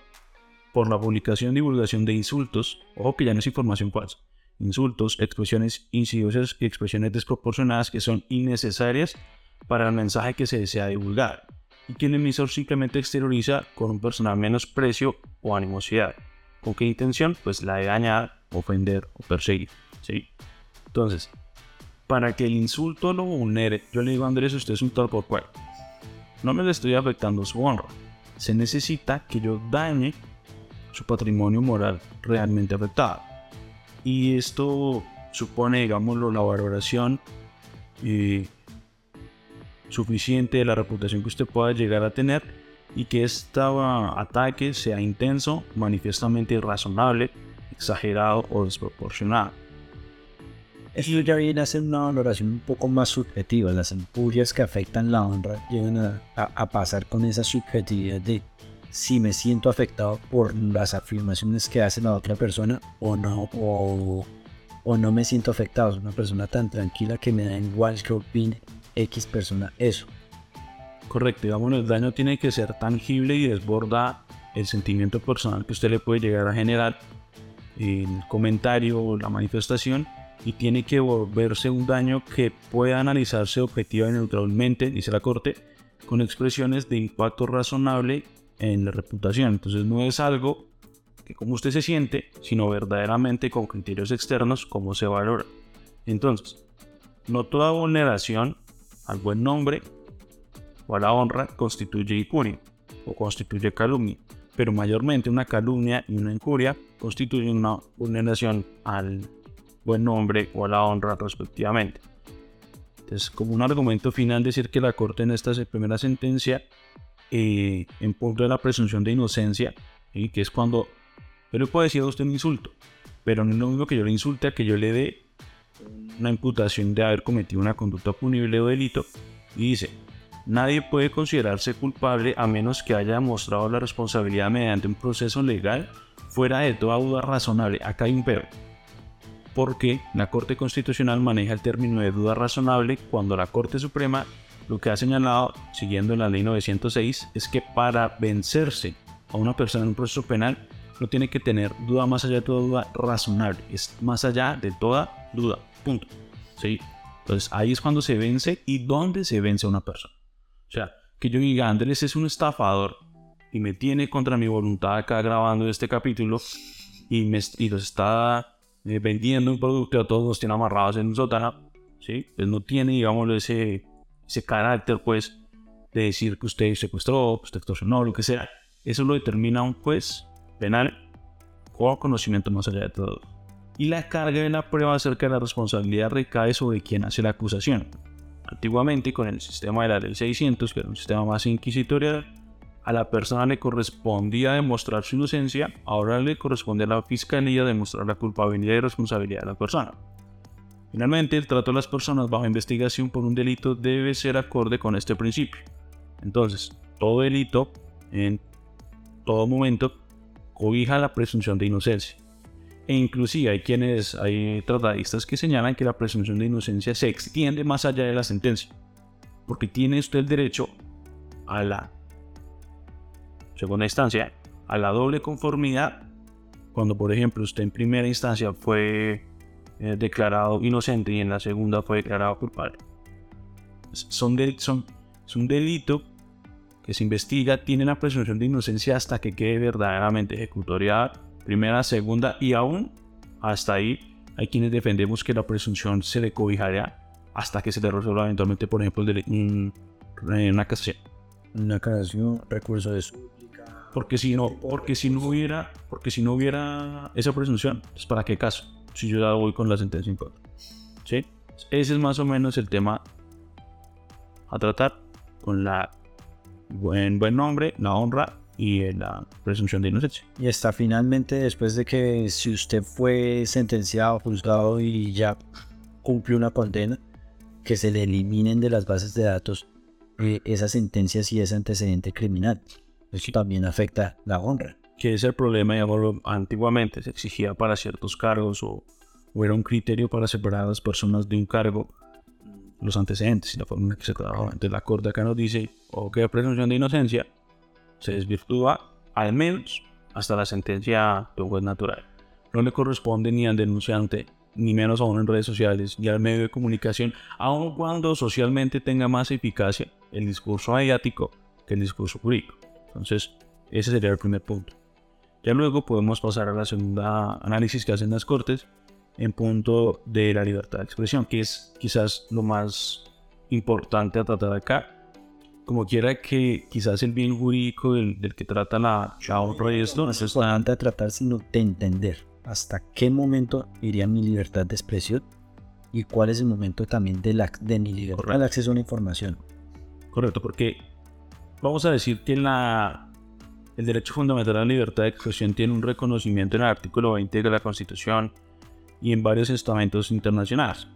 C: por la publicación y divulgación de insultos, ojo que ya no es información falsa, insultos, expresiones insidiosas y expresiones desproporcionadas que son innecesarias para el mensaje que se desea divulgar y que el emisor simplemente exterioriza con un personal menosprecio o animosidad. ¿Con qué intención? Pues la de dañar, ofender o perseguir. ¿sí? Entonces, para que el insulto lo vulnere, yo le digo a Andrés, usted es un tal por cual. No me le estoy afectando su honra. Se necesita que yo dañe su patrimonio moral realmente afectado y esto supone, digámoslo, la valoración eh, suficiente de la reputación que usted pueda llegar a tener y que este ataque sea intenso, manifiestamente irrazonable, exagerado o desproporcionado.
B: Eso ya viene a ser una valoración un poco más subjetiva. Las injurias que afectan la honra llegan a pasar con esa subjetividad de si me siento afectado por las afirmaciones que hace la otra persona o no, o, no me siento afectado. Es una persona tan tranquila que me da igual que opine X persona eso.
C: Correcto, digamos, el daño tiene que ser tangible y desborda el sentimiento personal que usted le puede llegar a generar, el comentario o la manifestación, y tiene que volverse un daño que pueda analizarse objetiva y neutralmente, dice la Corte, con expresiones de impacto razonable en la reputación. Entonces no es algo que como usted se siente, sino verdaderamente con criterios externos cómo se valora. Entonces, no toda vulneración al buen nombre o a la honra constituye injuria o constituye calumnia, pero mayormente una calumnia y una injuria constituyen una vulneración al buen nombre o a la honra respectivamente. Entonces, como un argumento final, decir que la Corte en esta primera sentencia eh, en punto de la presunción de inocencia, y que es cuando yo le puedo decir a usted un insulto, pero no es lo mismo que yo le insulte a que yo le dé una imputación de haber cometido una conducta punible o delito, y dice, nadie puede considerarse culpable a menos que haya demostrado la responsabilidad mediante un proceso legal fuera de toda duda razonable. Acá hay un pero. Porque la Corte Constitucional maneja el término de duda razonable cuando la Corte Suprema lo que ha señalado, siguiendo la ley 906, es que para vencerse a una persona en un proceso penal, no tiene que tener duda más allá de toda duda razonable, es más allá de toda duda, punto. ¿Sí? Entonces ahí es cuando se vence y dónde se vence a una persona. O sea, que yo diga, Andrés es un estafador y me tiene contra mi voluntad acá grabando este capítulo y, me, y los está eh, vendiendo un producto a todos los tiene amarrados en un sótano, ¿sí? Pues no tiene, digamos, ese ese carácter, pues, de decir que usted secuestró, que usted extorsionó, lo que sea. Eso lo determina un juez penal con conocimiento más allá de todo. Y la carga de la prueba acerca de la responsabilidad recae sobre quien hace la acusación. Antiguamente, con el sistema de la ley 600, que era un sistema más inquisitorial, a la persona le correspondía demostrar su inocencia, ahora le corresponde a la fiscalía demostrar la culpabilidad y responsabilidad de la persona. Finalmente, el trato a las personas bajo investigación por un delito debe ser acorde con este principio. Entonces, todo delito, en todo momento, cobija la presunción de inocencia. E inclusive hay quienes, hay tratadistas que señalan que la presunción de inocencia se extiende más allá de la sentencia. Porque tiene usted el derecho a la segunda instancia, a la doble conformidad, cuando por ejemplo usted en primera instancia fue eh, declarado inocente y en la segunda fue declarado culpable. Son, son, es un delito que se investiga, tiene la presunción de inocencia hasta que quede verdaderamente ejecutoriada, primera, segunda y aún hasta ahí hay quienes defendemos que la presunción se le cobijará hasta que se le resuelva eventualmente, por ejemplo, de, una casación.
B: Una casación, recurso de
C: porque si no, porque si no hubiera, porque si no hubiera esa presunción, pues ¿para qué caso? Si yo ya voy con la sentencia en contra. ¿Sí? Ese es más o menos el tema a tratar con la buen, buen nombre, la honra y la presunción de inocencia.
B: Y está finalmente después de que si usted fue sentenciado, juzgado y ya cumplió una condena, que se le eliminen de las bases de datos eh, esas sentencias y ese antecedente criminal. Eso también afecta la honra.
C: Que es el problema, digamos, antiguamente se exigía para ciertos cargos o, era un criterio para separar a las personas de un cargo los antecedentes y la forma en que se trabajaba. Entonces la Corte acá nos dice, o que la presunción de inocencia se desvirtúa al menos hasta la sentencia de un juez natural. No le corresponde ni al denunciante, ni menos aún en redes sociales, ni al medio de comunicación, aun cuando socialmente tenga más eficacia el discurso mediático que el discurso jurídico. Entonces, ese sería el primer punto. Ya luego podemos pasar a la segunda análisis que hacen las cortes en punto de la libertad de expresión, que es quizás lo más importante a tratar acá. Como quiera que quizás el bien jurídico del, que trata la, y esto...
B: No es importante tratar, sino de entender hasta qué momento iría mi libertad de expresión y cuál es el momento también de, la, de mi libertad de acceso a la información.
C: Correcto, porque vamos a decir que la, el derecho fundamental a la libertad de expresión tiene un reconocimiento en el artículo 20 de la Constitución y en varios estamentos internacionales.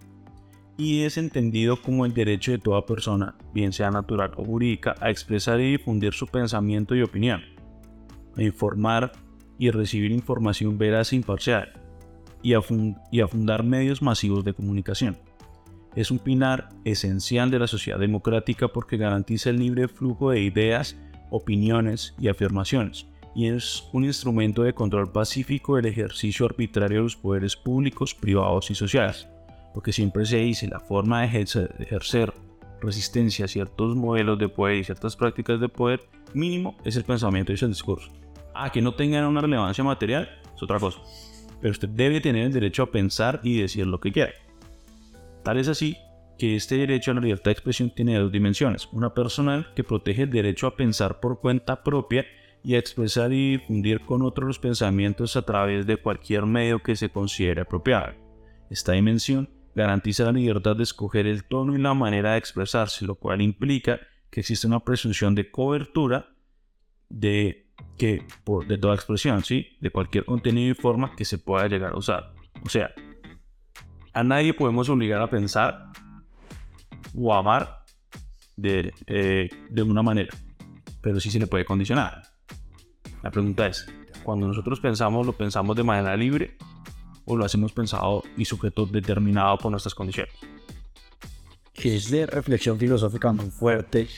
C: Y es entendido como el derecho de toda persona, bien sea natural o jurídica, a expresar y difundir su pensamiento y opinión, a informar y recibir información veraz e imparcial, y a, fundar medios masivos de comunicación. Es un pilar esencial de la sociedad democrática porque garantiza el libre flujo de ideas, opiniones y afirmaciones, y es un instrumento de control pacífico del ejercicio arbitrario de los poderes públicos, privados y sociales, porque siempre se dice la forma de ejercer, resistencia a ciertos modelos de poder y ciertas prácticas de poder mínimo es el pensamiento y es el discurso. Ah, que no tengan una relevancia material es otra cosa, pero usted debe tener el derecho a pensar y decir lo que quiera. Tal es así que este derecho a la libertad de expresión tiene dos dimensiones. Una personal que protege el derecho a pensar por cuenta propia y a expresar y difundir con otros los pensamientos a través de cualquier medio que se considere apropiado. Esta dimensión garantiza la libertad de escoger el tono y la manera de expresarse, lo cual implica que existe una presunción de cobertura de, que, de toda expresión, ¿sí? de cualquier contenido y forma que se pueda llegar a usar. O sea, a nadie podemos obligar a pensar o amar de, eh, de una manera, pero sí se le puede condicionar. La pregunta es, cuando nosotros pensamos, ¿lo pensamos de manera libre o lo hacemos pensado y sujeto determinado por nuestras condiciones?
B: Es de reflexión filosófica muy fuerte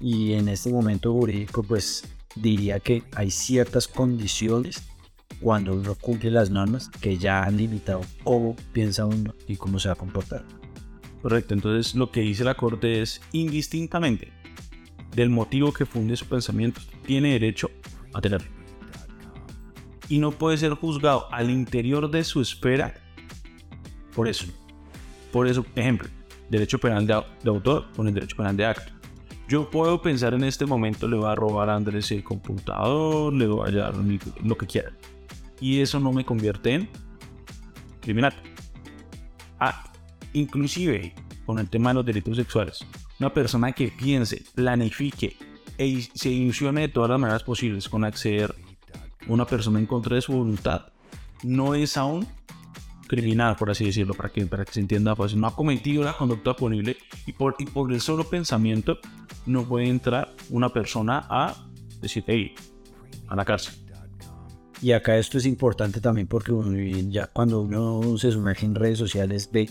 B: y en este momento jurídico pues diría que hay ciertas condiciones cuando uno cumple las normas que ya han limitado cómo piensa uno y cómo se va a comportar.
C: Correcto, entonces lo que dice la Corte es indistintamente del motivo que funde su pensamiento, tiene derecho a tenerlo. Y no puede ser juzgado al interior de su esfera por eso. Por eso, ejemplo, derecho penal de, autor con el derecho penal de acto. Yo puedo pensar en este momento, le voy a robar a Andrés el computador, le voy a hallar lo que quiera y eso no me convierte en criminal. Ah, inclusive con el tema de los delitos sexuales. Una persona que piense, planifique e se ilusione de todas las maneras posibles con acceder una persona en contra de su voluntad, no es aún criminal, por así decirlo, para que, para que se entienda fácil. No ha cometido la conducta punible y por, y por el solo pensamiento no puede entrar una persona a decir, hey, a la cárcel.
B: Y acá esto es importante también porque ya cuando uno se sumerge en redes sociales ve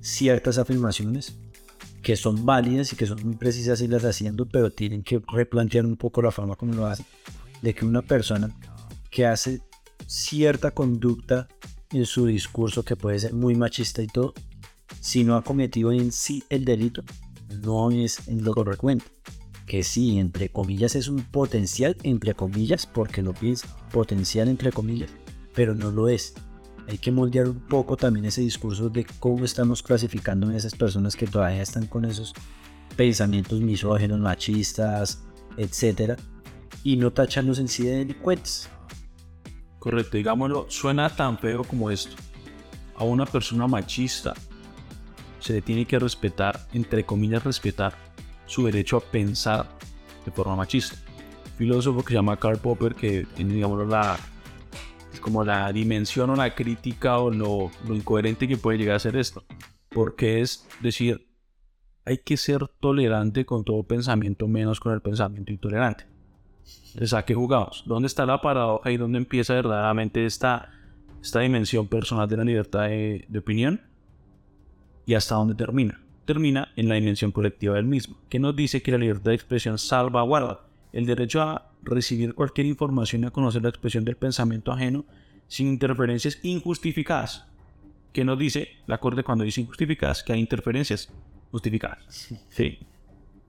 B: ciertas afirmaciones que son válidas y que son muy precisas y las haciendo, pero tienen que replantear un poco la forma como lo hacen. De que una persona que hace cierta conducta en su discurso que puede ser muy machista y todo, si no ha cometido en sí el delito, no es lo correcto. Que sí, entre comillas, es un potencial, entre comillas, porque lo piensa, potencial entre comillas, pero no lo es. Hay que moldear un poco también ese discurso de cómo estamos clasificando a esas personas que todavía están con esos pensamientos misógenos, machistas, etcétera, y no tacharlos en sí de delincuentes.
C: Correcto, digámoslo, suena tan feo como esto. A una persona machista se le tiene que respetar, entre comillas, respetar su derecho a pensar de forma machista. Filósofo que se llama Karl Popper, que tiene, digamos, la, como la dimensión o la crítica o lo, lo incoherente que puede llegar a ser esto. Porque es decir, hay que ser tolerante con todo pensamiento, menos con el pensamiento intolerante. Entonces, ¿a qué jugamos? ¿Dónde está la paradoja y dónde empieza verdaderamente esta, esta dimensión personal de la libertad de, de opinión? ¿Y hasta dónde termina? Termina en la dimensión colectiva del mismo, que nos dice que la libertad de expresión salvaguarda el derecho a recibir cualquier información y a conocer la expresión del pensamiento ajeno sin interferencias injustificadas. Que nos dice la Corte cuando dice injustificadas? Que hay interferencias justificadas. Sí.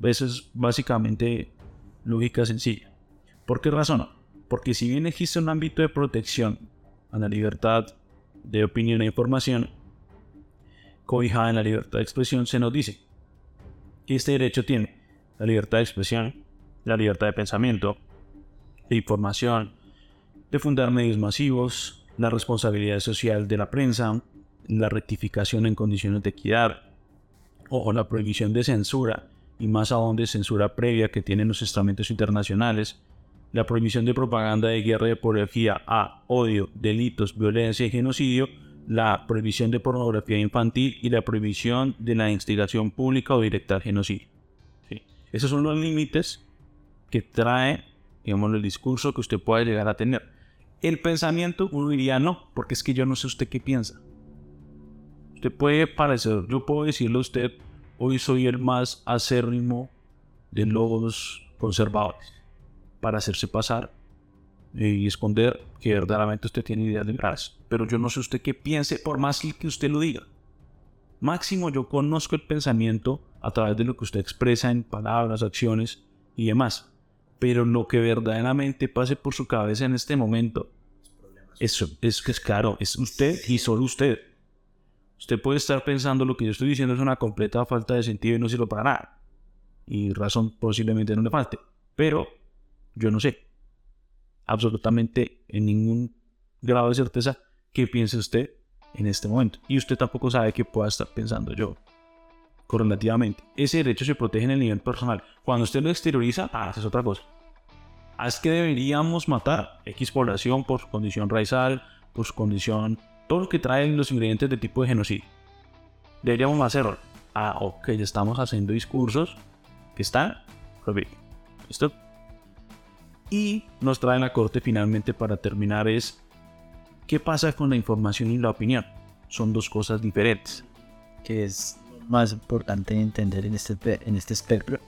C: Eso es básicamente lógica sencilla. ¿Por qué razón? Porque si bien existe un ámbito de protección a la libertad de opinión e información, cobijada en la libertad de expresión, se nos dice que este derecho tiene la libertad de expresión, la libertad de pensamiento, de información, de fundar medios masivos, la responsabilidad social de la prensa, la rectificación en condiciones de equidad, o la prohibición de censura, y más aún de censura previa que tienen los estamentos internacionales, la prohibición de propaganda de guerra y apología a odio, delitos, violencia y genocidio, la prohibición de pornografía infantil y la prohibición de la instigación pública o directa al genocidio. Esos son los límites que trae, digamos, el discurso que usted puede llegar a tener. El pensamiento, uno diría no, porque es que yo no sé usted qué piensa. Usted puede parecer, yo puedo decirle a usted, hoy soy el más acérrimo de los conservadores para hacerse pasar y esconder que verdaderamente usted tiene ideas de liberales. Pero yo no sé usted qué piense, por más que usted lo diga. Máximo, yo conozco el pensamiento a través de lo que usted expresa en palabras, acciones y demás. Pero lo que verdaderamente pase por su cabeza en este momento, eso es que es claro, es usted y solo usted. Usted puede estar pensando lo que yo estoy diciendo es una completa falta de sentido y no sirve para nada. Y razón posiblemente no le falte. Pero yo no sé absolutamente en ningún grado de certeza qué piense usted en este momento. Y usted tampoco sabe qué pueda estar pensando yo correlativamente. Ese derecho se protege en el nivel personal. Cuando usted lo exterioriza, ah, es otra cosa. Ah, es que deberíamos matar X población por su condición racial, por su condición, todo lo que traen los ingredientes de tipo de genocidio. Deberíamos hacerlo. Ah, ok, ya estamos haciendo discursos que están prohibidos. Y nos trae la corte finalmente para terminar es, ¿qué pasa con la información y la opinión? Son dos cosas diferentes.
B: Que es más importante entender en este, en este espectro.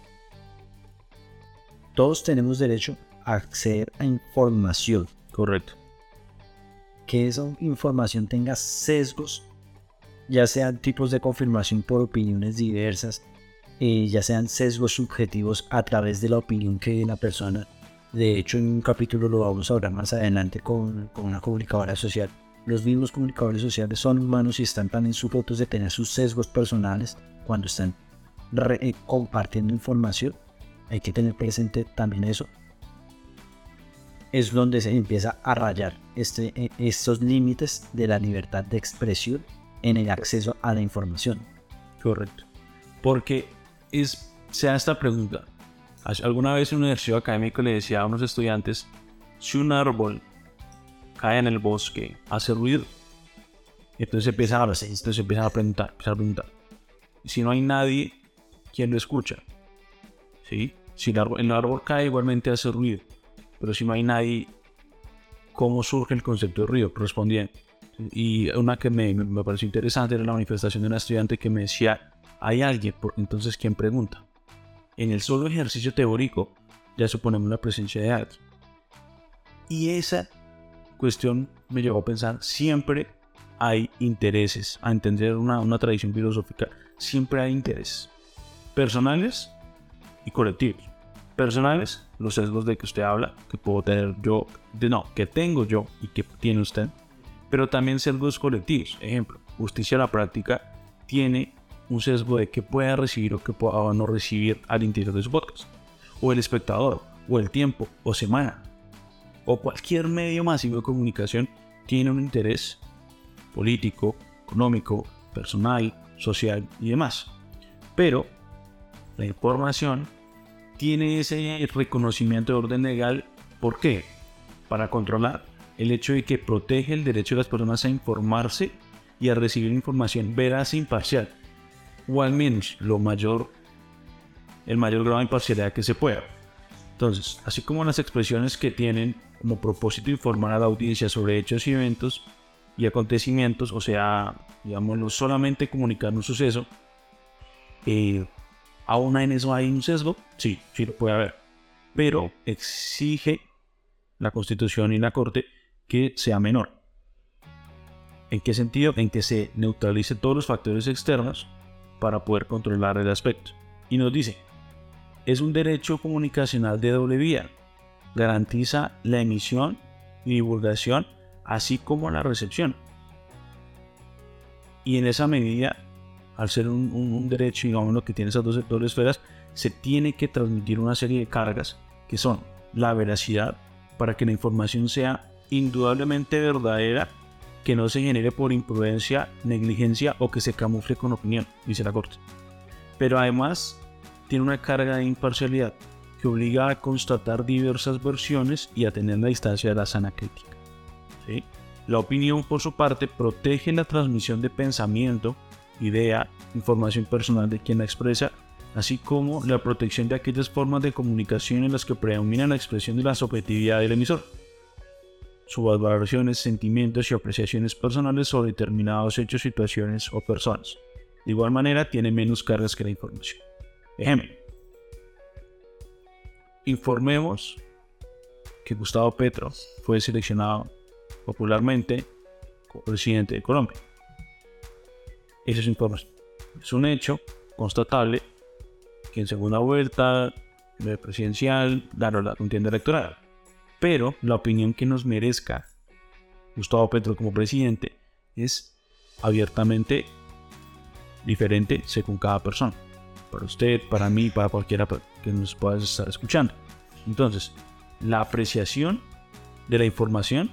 B: Todos tenemos derecho a acceder a información.
C: Correcto.
B: Que esa información tenga sesgos, ya sean tipos de confirmación por opiniones diversas, eh, ya sean sesgos subjetivos a través de la opinión que la persona de hecho, en un capítulo lo vamos a hablar más adelante con, una comunicadora social. Los mismos comunicadores sociales son humanos y están también sujetos de tener sus sesgos personales cuando están eh, compartiendo información. Hay que tener presente también eso. Es donde se empieza a rayar este, eh, estos límites de la libertad de expresión en el acceso a la información.
C: Correcto. Porque es, sea esta pregunta, Alguna vez en un ejercicio académico le decía a unos estudiantes, si un árbol cae en el bosque, hace ruido. Entonces empiezan a, entonces empiezan a preguntar, a preguntar. Si no hay nadie, ¿quién lo escucha? ¿Sí? Si el árbol, el árbol cae, igualmente hace ruido. Pero si no hay nadie, cómo surge el concepto de ruido, respondían. Y una que me, me pareció interesante era la manifestación de una estudiante que me decía, hay alguien, entonces ¿quién pregunta? En el solo ejercicio teórico ya suponemos la presencia de alguien. Y esa cuestión me llevó a pensar, siempre hay intereses, a entender una, una tradición filosófica, siempre hay intereses personales y colectivos. Personales, los sesgos de que usted habla, que puedo tener yo, de no, que tengo yo y que tiene usted, pero también sesgos colectivos. Ejemplo, justicia a la práctica tiene un sesgo de que pueda recibir o que pueda no recibir al interior de su podcast, o el espectador, o el tiempo, o semana, o cualquier medio masivo de comunicación tiene un interés político, económico, personal, social y demás. Pero la información tiene ese reconocimiento de orden legal. ¿Por qué? Para controlar el hecho de que protege el derecho de las personas a informarse y a recibir información veraz e imparcial, o al menos lo mayor, el mayor grado de imparcialidad que se pueda. Entonces, así como las expresiones que tienen como propósito informar a la audiencia sobre hechos y eventos y acontecimientos, o sea, digámoslo, solamente comunicar un suceso, eh, ¿aún en eso hay un sesgo? Sí, sí lo puede haber. Pero exige la Constitución y la Corte que sea menor. ¿En qué sentido? En que se neutralice todos los factores externos para poder controlar el aspecto. Y nos dice, es un derecho comunicacional de doble vía. Garantiza la emisión y divulgación, así como la recepción. Y en esa medida, al ser un, derecho, digamos, que tiene esas dos, dos esferas, se tiene que transmitir una serie de cargas que son la veracidad para que la información sea indudablemente verdadera, que no se genere por imprudencia, negligencia o que se camufle con opinión, dice la Corte. Pero además tiene una carga de imparcialidad que obliga a constatar diversas versiones y a tener la distancia de la sana crítica. La opinión, por su parte, protege la transmisión de pensamiento, idea, información personal de quien la expresa, así como la protección de aquellas formas de comunicación en las que predomina la expresión de la subjetividad del emisor sus valoraciones, sentimientos y apreciaciones personales sobre determinados hechos, situaciones o personas. De igual manera, tiene menos cargas que la información. Ejemplo. Informemos que Gustavo Petro fue seleccionado popularmente como presidente de Colombia. Eso es información. Es un hecho constatable que en segunda vuelta presidencial ganó la contienda electoral pero la opinión que nos merezca Gustavo Petro como presidente es abiertamente diferente según cada persona. Para usted, para mí, para cualquiera que nos pueda estar escuchando. Entonces, la apreciación de la información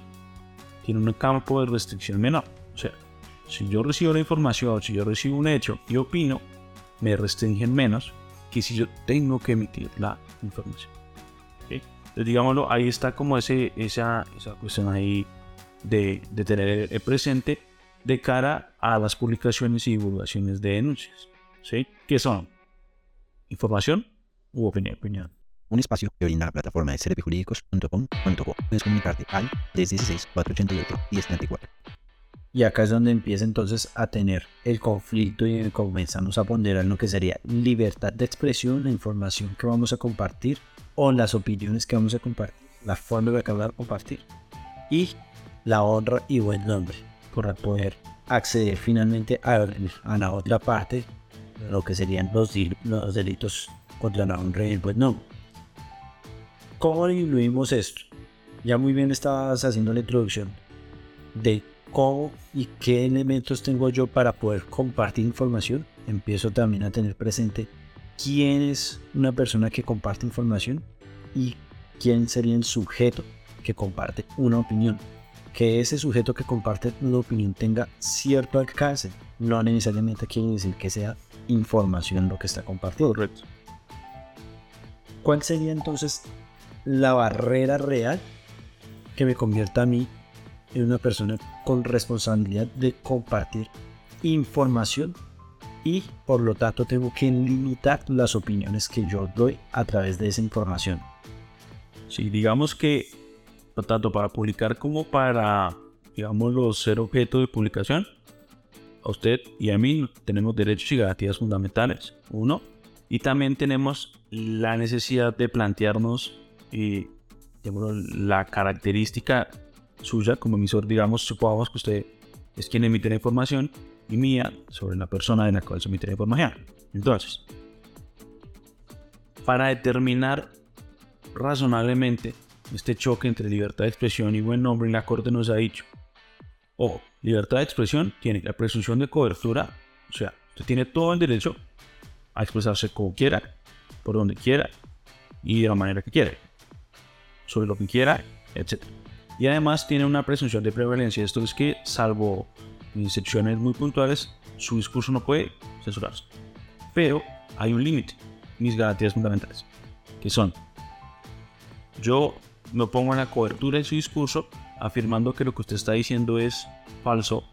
C: tiene un campo de restricción menor. O sea, si yo recibo la información, si yo recibo un hecho y opino, me restringen menos que si yo tengo que emitir la información digámoslo, ahí está como ese, esa, esa cuestión ahí de, de tener el presente de cara a las publicaciones y divulgaciones de denuncias. ¿Sí? ¿Qué son? Información u opinión. opinión.
A: Un espacio que brinda la plataforma de serpijurídicos.com.co. Puedes comunicarte al 316-488-1034.
B: Y acá es donde empieza entonces a tener el conflicto y comenzamos a ponderar lo que sería libertad de expresión, la información que vamos a compartir o las opiniones que vamos a compartir, la forma de acabar de compartir y la honra y buen nombre para poder acceder finalmente a, la otra parte de lo que serían los, los delitos contra la honra y el buen nombre. ¿Cómo incluimos esto? Ya muy bien estabas haciendo la introducción de cómo y qué elementos tengo yo para poder compartir información. Empiezo también a tener presente quién es una persona que comparte información y quién sería el sujeto que comparte una opinión. Que ese sujeto que comparte una opinión tenga cierto alcance, no necesariamente quiere decir que sea información lo que está compartiendo.
C: Correcto.
B: ¿Cuál sería entonces la barrera real que me convierta a mí en una persona con responsabilidad de compartir información y por lo tanto tengo que limitar las opiniones que yo doy a través de esa información.
C: Sí, digamos que tanto para publicar como para, digamos, ser objeto de publicación, a usted y a mí tenemos derechos y garantías fundamentales. Uno, y también tenemos la necesidad de plantearnos y, la característica suya como emisor, digamos, supongamos que usted es quien emite la información y mía sobre la persona en la cual se emite la información. Entonces, para determinar razonablemente este choque entre libertad de expresión y buen nombre, la Corte nos ha dicho, ojo, libertad de expresión tiene la presunción de cobertura, o sea, usted tiene todo el derecho a expresarse como quiera, por donde quiera y de la manera que quiera, sobre lo que quiera, etc. Y además tiene una presunción de prevalencia, esto es que salvo excepciones muy puntuales, su discurso no puede censurarse. Pero hay un límite, mis garantías fundamentales, que son, yo me pongo en la cobertura de su discurso afirmando que lo que usted está diciendo es falso,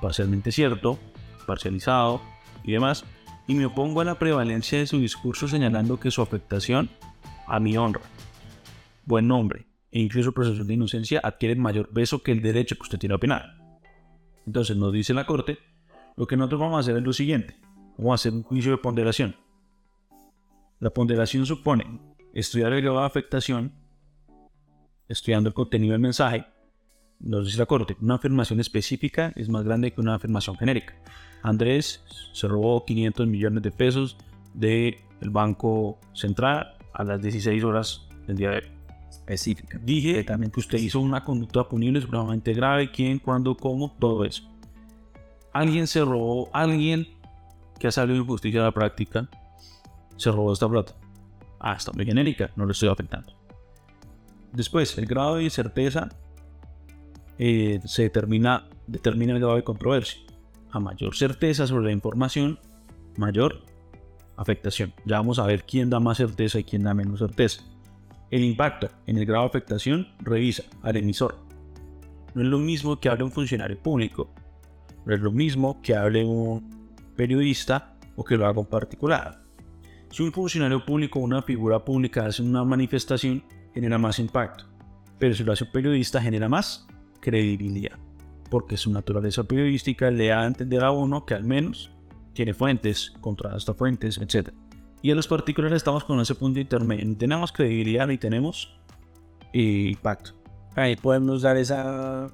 C: parcialmente cierto, parcializado y demás, y me opongo a la prevalencia de su discurso señalando que su afectación a mi honra, buen nombre e incluso presunción de inocencia adquieren mayor peso que el derecho que usted tiene a opinar. Entonces nos dice la Corte, lo que nosotros vamos a hacer es lo siguiente, vamos a hacer un juicio de ponderación. La ponderación supone estudiar el grado de afectación, estudiando el contenido del mensaje, nos dice la Corte, una afirmación específica es más grande que una afirmación genérica. Andrés se robó 500 millones de pesos del Banco Central a las 16 horas del día de hoy.
B: Específica.
C: Dije que usted hizo una conducta punible supremamente grave, quién, cuándo, cómo, todo eso. Alguien se robó, alguien que ha salido de justicia a la práctica, se robó esta plata. Ah, está muy genérica, no lo estoy afectando. Después, el grado de certeza eh, se determina, determina el grado de controversia. A mayor certeza sobre la información, mayor afectación. Ya vamos a ver quién da más certeza y quién da menos certeza. El impacto en el grado de afectación revisa al emisor. No es lo mismo que hable un funcionario público. No es lo mismo que hable un periodista o que lo haga un particular. Si un funcionario público o una figura pública hace una manifestación, genera más impacto. Pero si lo hace un periodista, genera más credibilidad, porque su naturaleza periodística le da a entender a uno que al menos tiene fuentes, contrasta fuentes, etc. Y a los particulares estamos con ese punto intermedio. Ni tenemos credibilidad ni tenemos eh, impacto.
B: Ahí podemos dar esa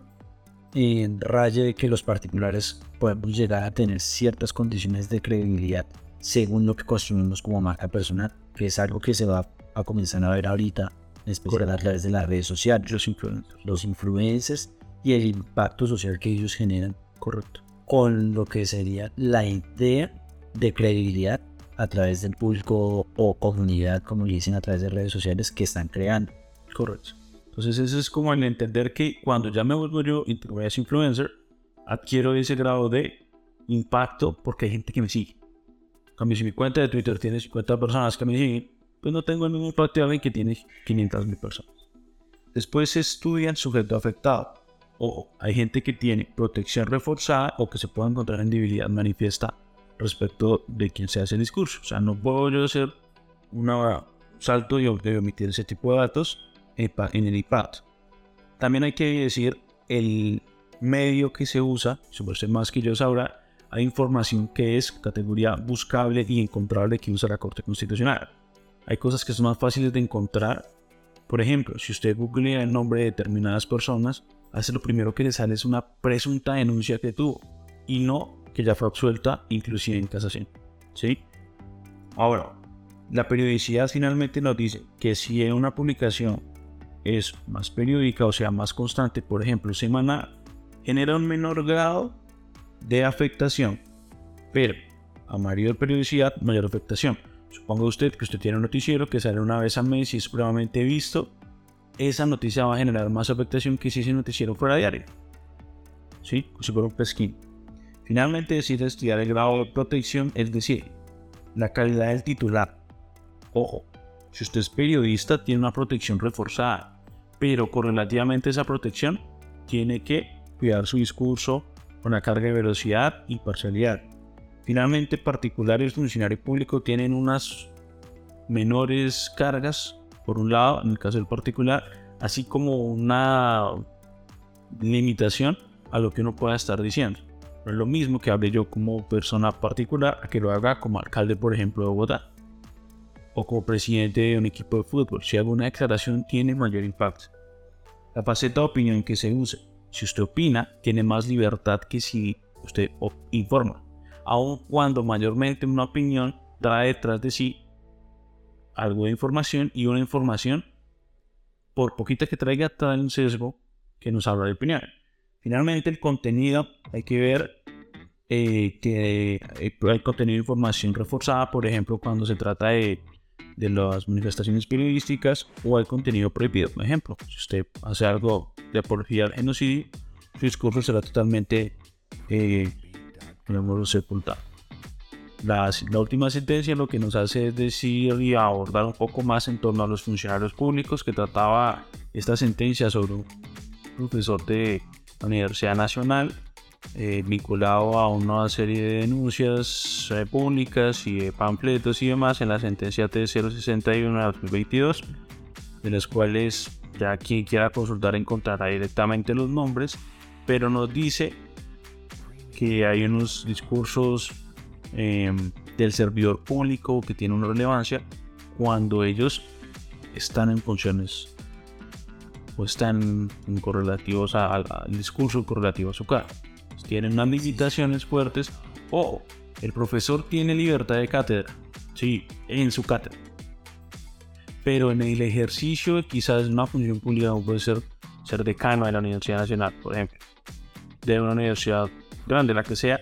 B: eh, raya de que los particulares podemos llegar a tener ciertas condiciones de credibilidad según lo que construimos como marca personal, que es algo que se va a comenzar a ver ahorita, especialmente a través de las redes sociales, los influencers. Los influencers y el impacto social que ellos generan.
C: Correcto.
B: Con lo que sería la idea de credibilidad a través del público o comunidad, como dicen, a través de redes sociales que están creando.
C: Correcto. Entonces eso es como el entender que cuando ya me vuelvo yo influencer, adquiero ese grado de impacto porque hay gente que me sigue. Cambio, si mi cuenta de Twitter tiene 50 personas que me siguen, pues no tengo el mismo impacto de alguien que tiene 500 mil personas. Después se estudia el sujeto afectado o hay gente que tiene protección reforzada o que se puede encontrar en debilidad manifiesta respecto de quien se hace el discurso. O sea, no puedo yo hacer un salto y omitir ese tipo de datos en el iPad. También hay que decir el medio que se usa, sobre más que yo sabrá, hay información que es categoría buscable y encontrable que usa la Corte Constitucional. Hay cosas que son más fáciles de encontrar. Por ejemplo, si usted googlea el nombre de determinadas personas, hace lo primero que le sale es una presunta denuncia que tuvo y no que ya fue absuelta inclusive en casación. ¿Sí? Ahora, la periodicidad finalmente nos dice que si una publicación es más periódica o sea más constante, por ejemplo, semana genera un menor grado de afectación, pero a mayor periodicidad, mayor afectación. Suponga usted que usted tiene un noticiero que sale una vez al mes y es supremamente visto esa noticia va a generar más afectación que si ese noticiero fuera diario. ¿Sí? Si fuera un pesquín. Finalmente, decide estudiar el grado de protección, es decir, la calidad del titular. Ojo, si usted es periodista, tiene una protección reforzada, pero correlativamente a esa protección, tiene que cuidar su discurso con la carga de velocidad y parcialidad. Finalmente, particulares funcionarios públicos tienen unas menores cargas por un lado, en el caso del particular, así como una limitación a lo que uno pueda estar diciendo. No es lo mismo que hable yo como persona particular a que lo haga como alcalde, por ejemplo, de Bogotá. O como presidente de un equipo de fútbol. Si hago una declaración tiene mayor impacto. La faceta de opinión que se use. Si usted opina, tiene más libertad que si usted informa. Aun cuando mayormente una opinión trae detrás de sí algo de información y una información, por poquita que traiga, trae un sesgo que nos habla de opinión. Finalmente, el contenido, hay que ver eh, que eh, hay contenido de información reforzada, por ejemplo, cuando se trata de, de las manifestaciones periodísticas o hay contenido prohibido. Por ejemplo, si usted hace algo de apología al genocidio, su discurso será totalmente eh, sepultado. La, la, última sentencia lo que nos hace es decir y abordar un poco más en torno a los funcionarios públicos que trataba esta sentencia sobre un profesor de Universidad Nacional eh, vinculado a una serie de denuncias eh, públicas y de panfletos y demás en la sentencia T061 de 2022, de las cuales ya quien quiera consultar encontrará directamente los nombres, pero nos dice que hay unos discursos em, del servidor público que tienen una relevancia cuando ellos están en funciones están correlativos al, discurso correlativo a su cargo. Tienen unas limitaciones fuertes o el profesor tiene libertad de cátedra, sí, en su cátedra. Pero en el ejercicio quizás una función pública puede ser ser decano de la Universidad Nacional, por ejemplo, de una universidad grande, la que sea,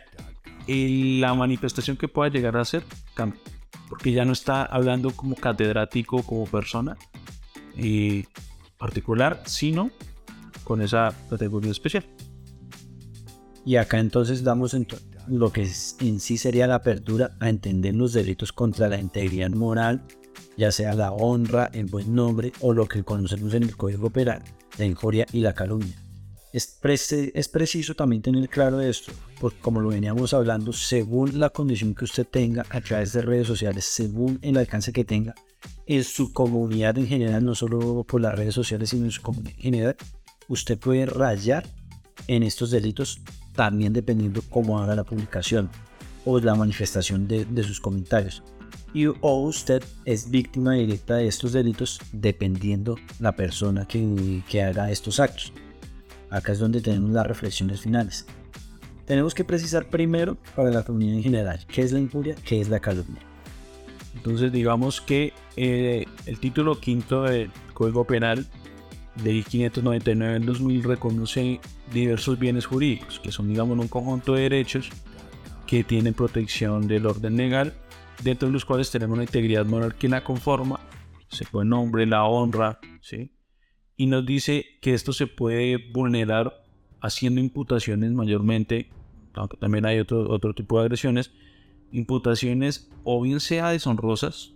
C: y la manifestación que pueda llegar a ser cambia. Porque ya no está hablando como catedrático, como persona, y particular, sino con esa categoría especial.
B: Y acá entonces damos lo que en sí sería la apertura a entender los delitos contra la integridad moral, ya sea la honra, el buen nombre o lo que conocemos en el Código Penal, la injuria y la calumnia. Es, es preciso también tener claro esto, porque como lo veníamos hablando, según la condición que usted tenga a través de redes sociales, según el alcance que tenga, en su comunidad en general, no solo por las redes sociales, sino en su comunidad en general, usted puede rayar en estos delitos también dependiendo cómo haga la publicación o la manifestación de, sus comentarios. Y, o usted es víctima directa de estos delitos dependiendo la persona que, que haga estos actos. Acá es donde tenemos las reflexiones finales. Tenemos que precisar primero para la comunidad en general qué es la injuria, qué es la calumnia.
C: Entonces digamos que eh, el título quinto del Código Penal de 599 en 2000 reconoce diversos bienes jurídicos, que son digamos un conjunto de derechos que tienen protección del orden legal, dentro de los cuales tenemos la integridad moral que la conforma, se puede nombre, la honra, ¿sí? y nos dice que esto se puede vulnerar haciendo imputaciones mayormente, aunque también hay otro, otro tipo de agresiones, imputaciones o bien sea deshonrosas,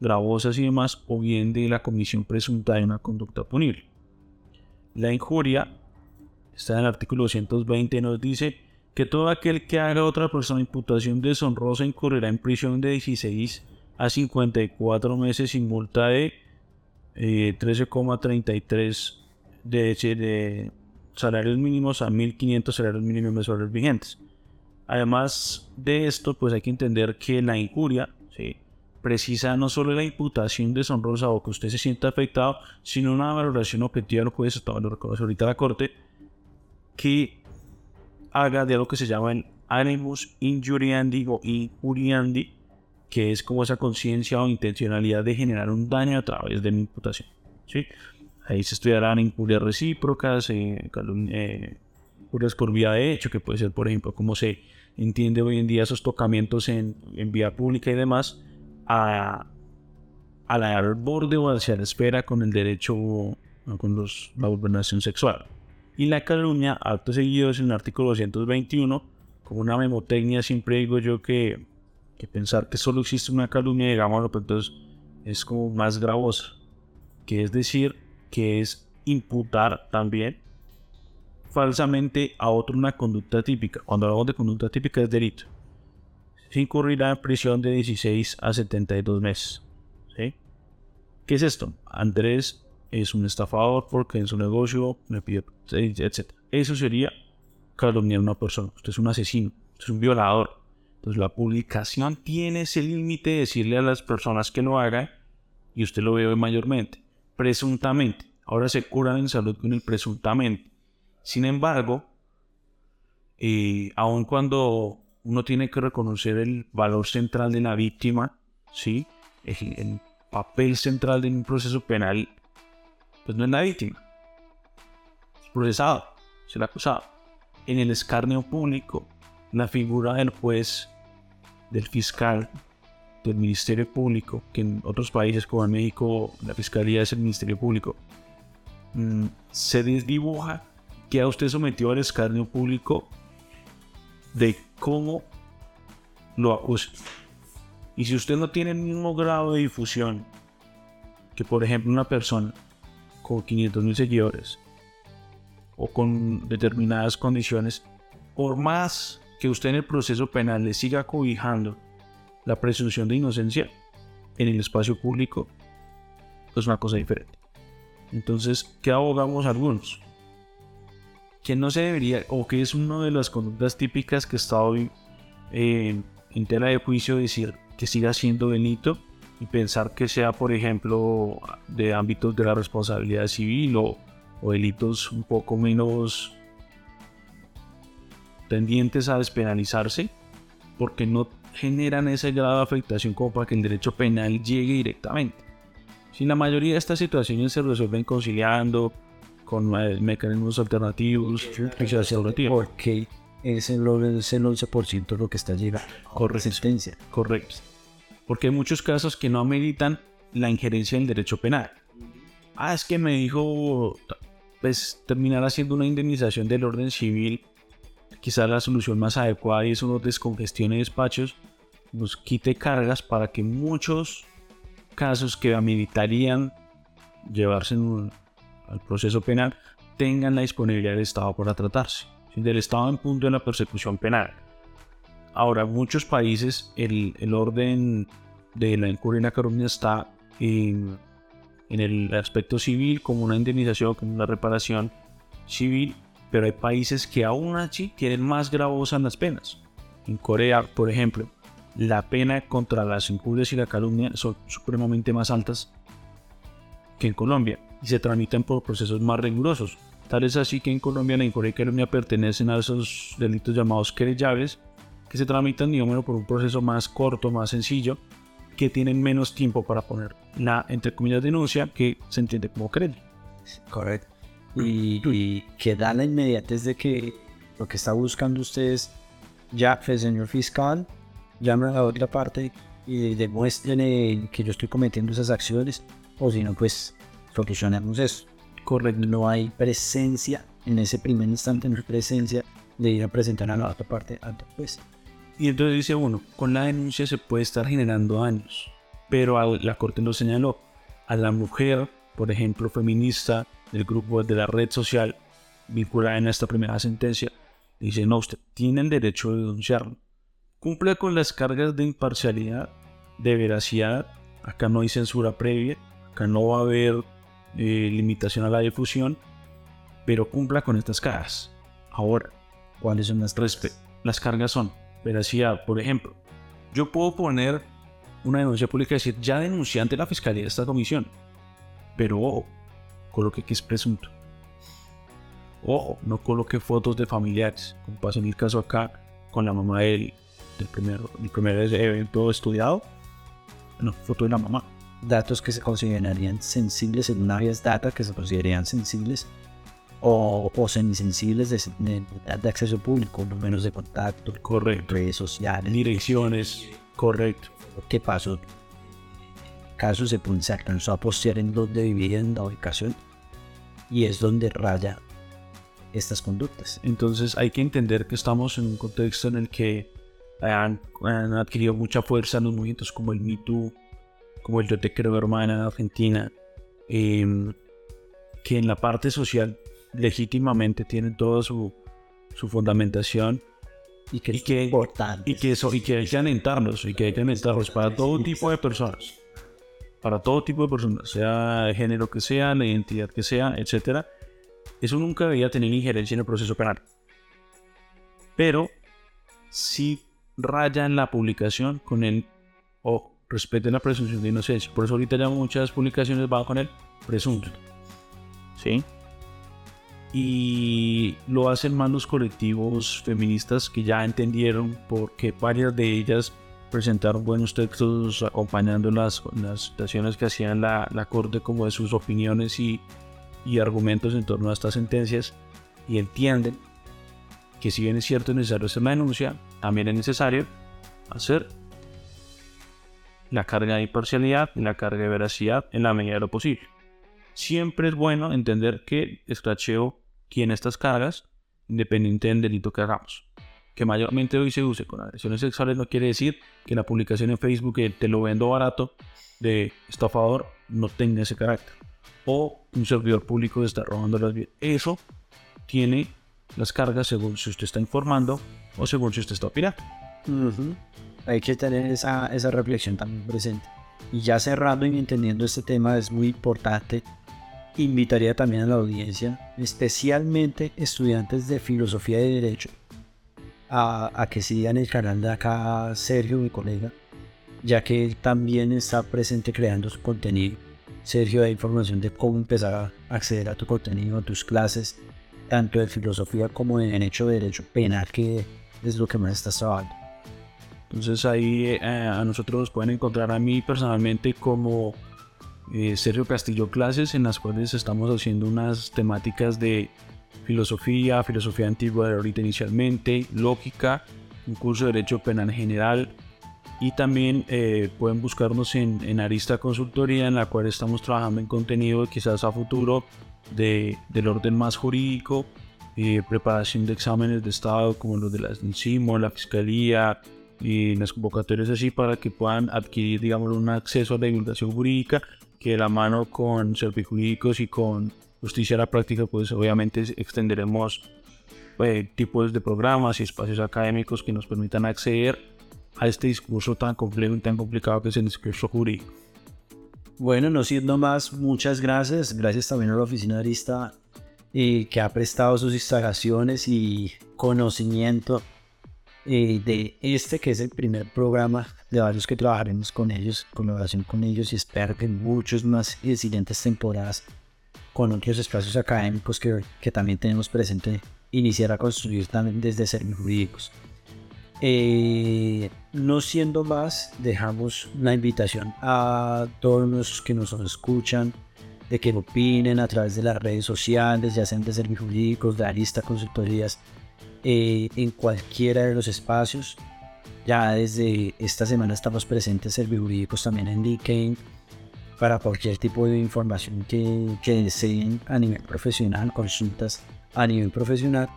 C: gravosas y demás, o bien de la comisión presunta de una conducta punible. La injuria está en el artículo 220, nos dice que todo aquel que haga otra persona imputación deshonrosa incurrirá en prisión de 16 a 54 meses sin multa de 13,33 eh, de, de salarios mínimos a 1.500 salarios mínimos mensuales vigentes. Además de esto, pues hay que entender que la injuria ¿sí? precisa no solo la imputación deshonrosa o que usted se sienta afectado, sino una valoración objetiva, lo que lo reconoce ahorita la Corte, que haga de algo que se llama el animus injuriandi o injuriandi, que es como esa conciencia o intencionalidad de generar un daño a través de la imputación. ¿sí? Ahí se estudiarán injurias recíprocas, eh, eh por vía de hecho, que puede ser, por ejemplo, como se entiende hoy en día esos tocamientos en, vía pública y demás, a, a la borde o hacia la espera con el derecho, con los, la gobernación sexual. Y la calumnia, acto seguido, es en el artículo 221, como una memotecnia, siempre digo yo que, que pensar que solo existe una calumnia, digámoslo, pero pues entonces es como más gravosa, que es decir, que es imputar también falsamente a otro una conducta típica. Cuando hablamos de conducta típica es delito. Se incurrirá en prisión de 16 a 72 meses. ¿sí? ¿Qué es esto? Andrés es un estafador porque en su negocio me pide, etc. Eso sería calumniar a una persona. Usted es un asesino, usted es un violador. Entonces la publicación tiene ese límite de decirle a las personas que lo hagan y usted lo ve mayormente, presuntamente. Ahora se curan en salud con el presuntamente. Sin embargo, eh, aun cuando uno tiene que reconocer el valor central de la víctima, ¿sí? el, papel central de un proceso penal, pues no es la víctima, es procesado, es el acusado. En el escarnio público, la figura del juez, del fiscal, del Ministerio Público, que en otros países como en México la Fiscalía es el Ministerio Público, mm, se desdibuja que a usted sometió al escarnio público de cómo lo acusa. Y si usted no tiene el mismo grado de difusión que, por ejemplo, una persona con 500 mil seguidores o con determinadas condiciones, por más que usted en el proceso penal le siga cobijando la presunción de inocencia en el espacio público, es una cosa diferente. Entonces, ¿qué abogamos algunos? Que no se debería, o que es una de las conductas típicas que está hoy eh, en tela de juicio decir que siga siendo delito y pensar que sea, por ejemplo, de ámbitos de la responsabilidad civil o, delitos un poco menos tendientes a despenalizarse, porque no generan ese grado de afectación como para que el derecho penal llegue directamente. Si la mayoría de estas situaciones se resuelven conciliando con eh, mecanismos alternativos,
B: porque es el, es el 11% lo que está llegando
C: con resistencia. Correcto porque hay muchos casos que no ameritan la injerencia del derecho penal. Ah, es que me dijo, pues terminar haciendo una indemnización del orden civil, quizás la solución más adecuada y es uno descongestione despachos, nos quite cargas para que muchos casos que ameritarían llevarse al proceso penal tengan la disponibilidad del Estado para tratarse, del Estado en punto de la persecución penal. Ahora, en muchos países el, el orden de la incurria en la calumnia está en, en, el aspecto civil como una indemnización, como una reparación civil, pero hay países que aún así tienen más gravosas las penas. En Corea, por ejemplo, la pena contra las injurias y la calumnia son supremamente más altas que en Colombia y se tramitan por procesos más rigurosos. Tal es así que en Colombia la injuria y calumnia pertenecen a esos delitos llamados querellables que se tramitan, digamos, por un proceso más corto, más sencillo, que tienen menos tiempo para poner la, entre comillas, denuncia que se entiende como querella.
B: Correcto. Y, que da la inmediatez de que lo que está buscando usted es, ya, pues, señor fiscal, llame a la otra parte y demuestren que yo estoy cometiendo esas acciones, o si no, pues solucionemos eso. Correcto. No hay presencia en ese primer instante, no hay presencia de ir a presentar a la otra parte ante pues.
C: Y entonces dice uno, con la denuncia se puede estar generando daños, pero la Corte nos señaló a la mujer, por ejemplo, feminista del grupo de la red social vinculada en esta primera sentencia, dice, no, usted tiene el derecho de denunciarlo. Cumple con las cargas de imparcialidad, de veracidad, acá no hay censura previa, acá no va a haber eh, limitación a la difusión, pero cumpla con estas cargas. Ahora, ¿cuáles son las cargas? Las cargas son veracidad. Por ejemplo, yo puedo poner una denuncia pública y decir, ya denuncié ante la fiscalía esta comisión, pero ojo, coloque que es presunto. Ojo, no coloque fotos de familiares, como pasa en el caso acá con la mamá del, del, primer, del primer evento estudiado. No, foto de la mamá.
B: Datos que se considerarían sensibles en una vía data que se considerarían sensibles o, o semisensibles de, de, acceso público, números de contacto,
C: correcto.
B: redes sociales,
C: direcciones, correcto.
B: ¿Qué pasó? Caso se, se alcanzó a postear en donde vivía en la ubicación y es donde raya estas conductas.
C: Entonces hay que entender que estamos en un contexto en el que han, adquirido mucha fuerza los movimientos como el Me Too, como el Yo Te Creo Hermana en Argentina, em, que en la parte social legítimamente tienen toda su, su fundamentación
B: y que, y que,
C: y que, eso, y que hay que alentarlos y que hay que alentarlos para todo tipo de personas para todo tipo de personas, sea de género que sea, la identidad que sea, etc. Eso nunca debería tener injerencia en el proceso penal. Pero si raya en la publicación con el o respete la presunción de inocencia. Por eso ahorita ya muchas publicaciones van con el presunto. ¿Sí? Y lo hacen más los colectivos feministas que ya entendieron porque varias de ellas presentaron buenos textos acompañando las, las situaciones que hacían la, la, Corte como de sus opiniones y, y argumentos en torno a estas sentencias y entienden que si bien es cierto es necesario hacer una denuncia, también es necesario hacer la carga de imparcialidad y la carga de veracidad en la medida de lo posible. Siempre es bueno entender que escracheo tiene estas cargas independiente del delito que hagamos. Que mayormente hoy se use con agresiones sexuales no quiere decir que la publicación en Facebook que te lo vendo barato de estafador no tenga ese carácter. O un servidor público está robando las vidas. Eso tiene las cargas según si usted está informando o según si usted está opinando.
B: Hay que tener esa, esa reflexión también presente. Y ya cerrando y entendiendo este tema es muy importante, invitaría también a la audiencia, especialmente estudiantes de filosofía y derecho, a, a, que sigan el canal de acá Sergio, mi colega, ya que él también está presente creando su contenido. Sergio da información de cómo empezar a acceder a tu contenido, a tus clases, tanto de filosofía como de derecho, derecho penal, que es lo que más estás trabajando.
C: Entonces ahí eh, a nosotros nos pueden encontrar a mí personalmente como eh, Sergio Castillo Clases, en las cuales estamos haciendo unas temáticas de filosofía, filosofía antigua de ahorita inicialmente, lógica, un curso de Derecho Penal General y también eh, pueden buscarnos en, en, Arista Consultoría, en la cual estamos trabajando en contenido quizás a futuro de, del orden más jurídico, preparación de exámenes de Estado como los de la SNCIMO, la Fiscalía, y las convocatorias así para que puedan adquirir, digamos, un acceso a la divulgación jurídica que de la mano con servijurídicos y con justicia a la práctica, pues obviamente extenderemos eh, tipos de programas y espacios académicos que nos permitan acceder a este discurso tan complejo y tan complicado que es el discurso jurídico.
B: Bueno, no siendo más, muchas gracias. Gracias también a la oficina Arista eh, que ha prestado sus instalaciones y conocimiento eh, de este que es el primer programa de varios que trabajaremos con ellos, colaboración con ellos y espero que muchos más y siguientes temporadas con otros espacios académicos que, que también tenemos presente iniciar a construir también desde servicios jurídicos. Eh, no siendo más, dejamos la invitación a todos los que nos escuchan de que opinen a través de las redes sociales, ya sean de servicios jurídicos, de Arista Consultorías, eh, en cualquiera de los espacios. Ya desde esta semana estamos presentes jurídicos también en LinkedIn para cualquier tipo de información que, que deseen a nivel profesional, consultas a nivel profesional.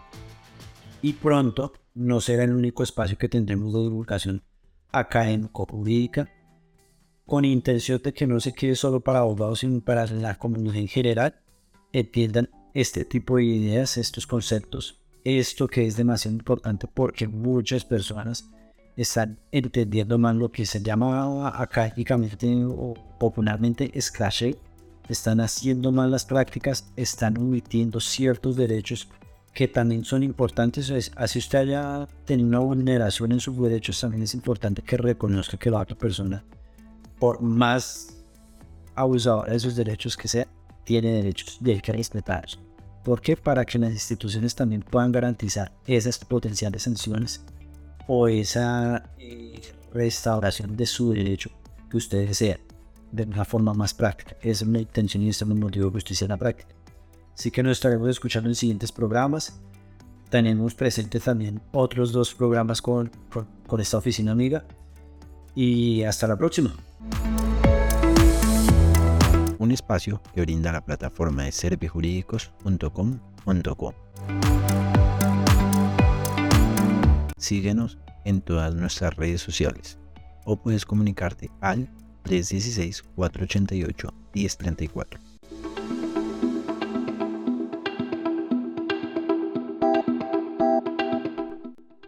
B: Y pronto no será el único espacio que tendremos de divulgación acá en Jurídica, con intención de que no se quede solo para abogados, sino para la comunidad en general, entiendan este tipo de ideas, estos conceptos esto que es demasiado importante porque muchas personas están entendiendo mal lo que se llama académicamente o popularmente scratch están haciendo mal las prácticas, están omitiendo ciertos derechos que también son importantes. Así usted haya tenido una vulneración en sus derechos, también es importante que reconozca que la otra persona, por más abusadora de sus derechos que sea, tiene derechos de que respetarlos. ¿Por qué? Para que las instituciones también puedan garantizar esas potenciales sanciones o esa eh, restauración de su derecho que usted desea de una forma más práctica. Esa es la intención y ese es el motivo que usted sea la práctica. Así que nos estaremos escuchando en siguientes programas. Tenemos presentes también otros dos programas con, con esta oficina amiga. Y hasta la próxima
A: un espacio que brinda la plataforma de servijurídicos.com.co. Síguenos en todas nuestras redes sociales o puedes comunicarte al 316-488-1034.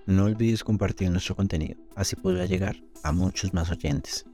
A: No olvides compartir nuestro contenido, así podrá llegar a muchos más oyentes.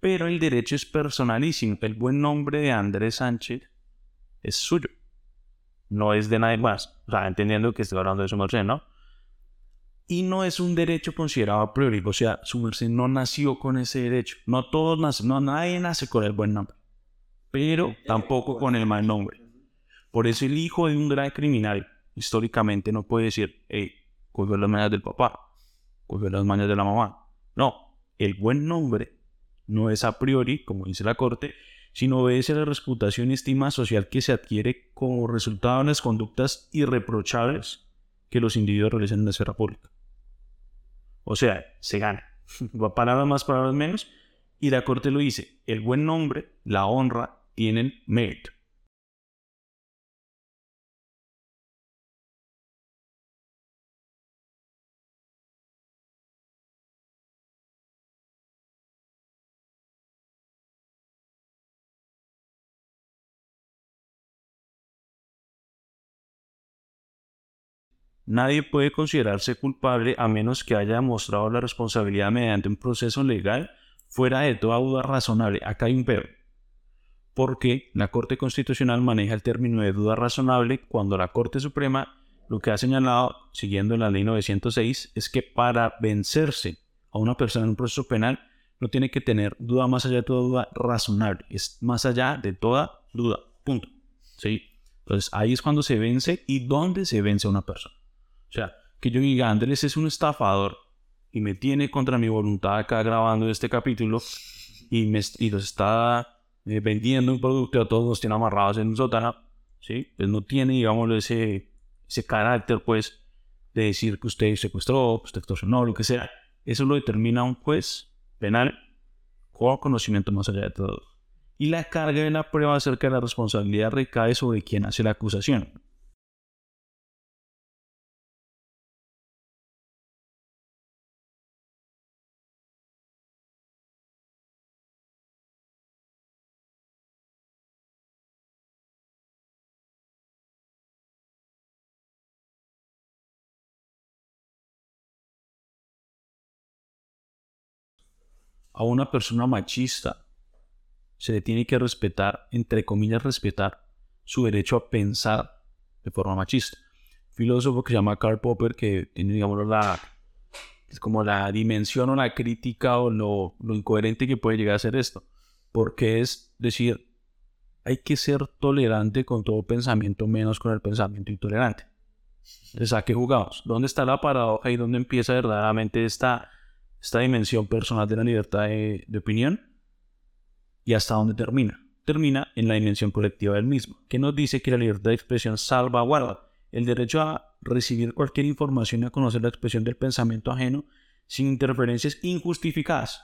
C: Pero el derecho es personalísimo. El buen nombre de Andrés Sánchez es suyo. No es de nadie más. O sea, entendiendo que estoy hablando de su merced, ¿no? Y no es un derecho considerado a priori. O sea, su merced no nació con ese derecho. No todos nacen, no nadie nace con el buen nombre. Pero tampoco con el mal nombre. Por eso el hijo de un gran criminal históricamente no puede decir, hey, cogió las mañas del papá, cogió las mañas de la mamá. No, el buen nombre no es a priori, como dice la corte, sino obedece a la reputación y estima social que se adquiere como resultado de las conductas irreprochables que los individuos realizan en la esfera pública. O sea, se gana. [laughs] Va palabras más, palabras menos. Y la corte lo dice, el buen nombre, la honra, tienen mérito. Nadie puede considerarse culpable a menos que haya demostrado la responsabilidad mediante un proceso legal fuera de toda duda razonable. Acá hay un pero. Porque la Corte Constitucional maneja el término de duda razonable cuando la Corte Suprema lo que ha señalado, siguiendo la ley 906, es que para vencerse a una persona en un proceso penal no tiene que tener duda más allá de toda duda razonable. Es más allá de toda duda. Punto. ¿Sí? Entonces ahí es cuando se vence y dónde se vence a una persona. O sea, que yo diga, Andrés es un estafador y me tiene contra mi voluntad acá grabando este capítulo y, me, y los está eh, vendiendo un producto a todos los tiene amarrados en un sótano, ¿sí? Pues no tiene, digamos, ese, ese carácter, pues, de decir que usted secuestró, que usted extorsionó, lo que sea. Eso lo determina un juez penal con conocimiento más allá de todo. Y la carga de la prueba acerca de la responsabilidad recae sobre quien hace la acusación. A una persona machista se le tiene que respetar, entre comillas, respetar su derecho a pensar de forma machista. Filósofo que se llama Karl Popper, que tiene, digamos, la, es como la dimensión o la crítica o lo, lo incoherente que puede llegar a ser esto. Porque es decir, hay que ser tolerante con todo pensamiento, menos con el pensamiento intolerante. Entonces, ¿a qué jugamos? ¿Dónde está la paradoja y dónde empieza verdaderamente esta esta dimensión personal de la libertad de, opinión y hasta dónde termina. Termina en la dimensión colectiva del mismo, que nos dice que la libertad de expresión salvaguarda el derecho a recibir cualquier información y a conocer la expresión del pensamiento ajeno sin interferencias injustificadas.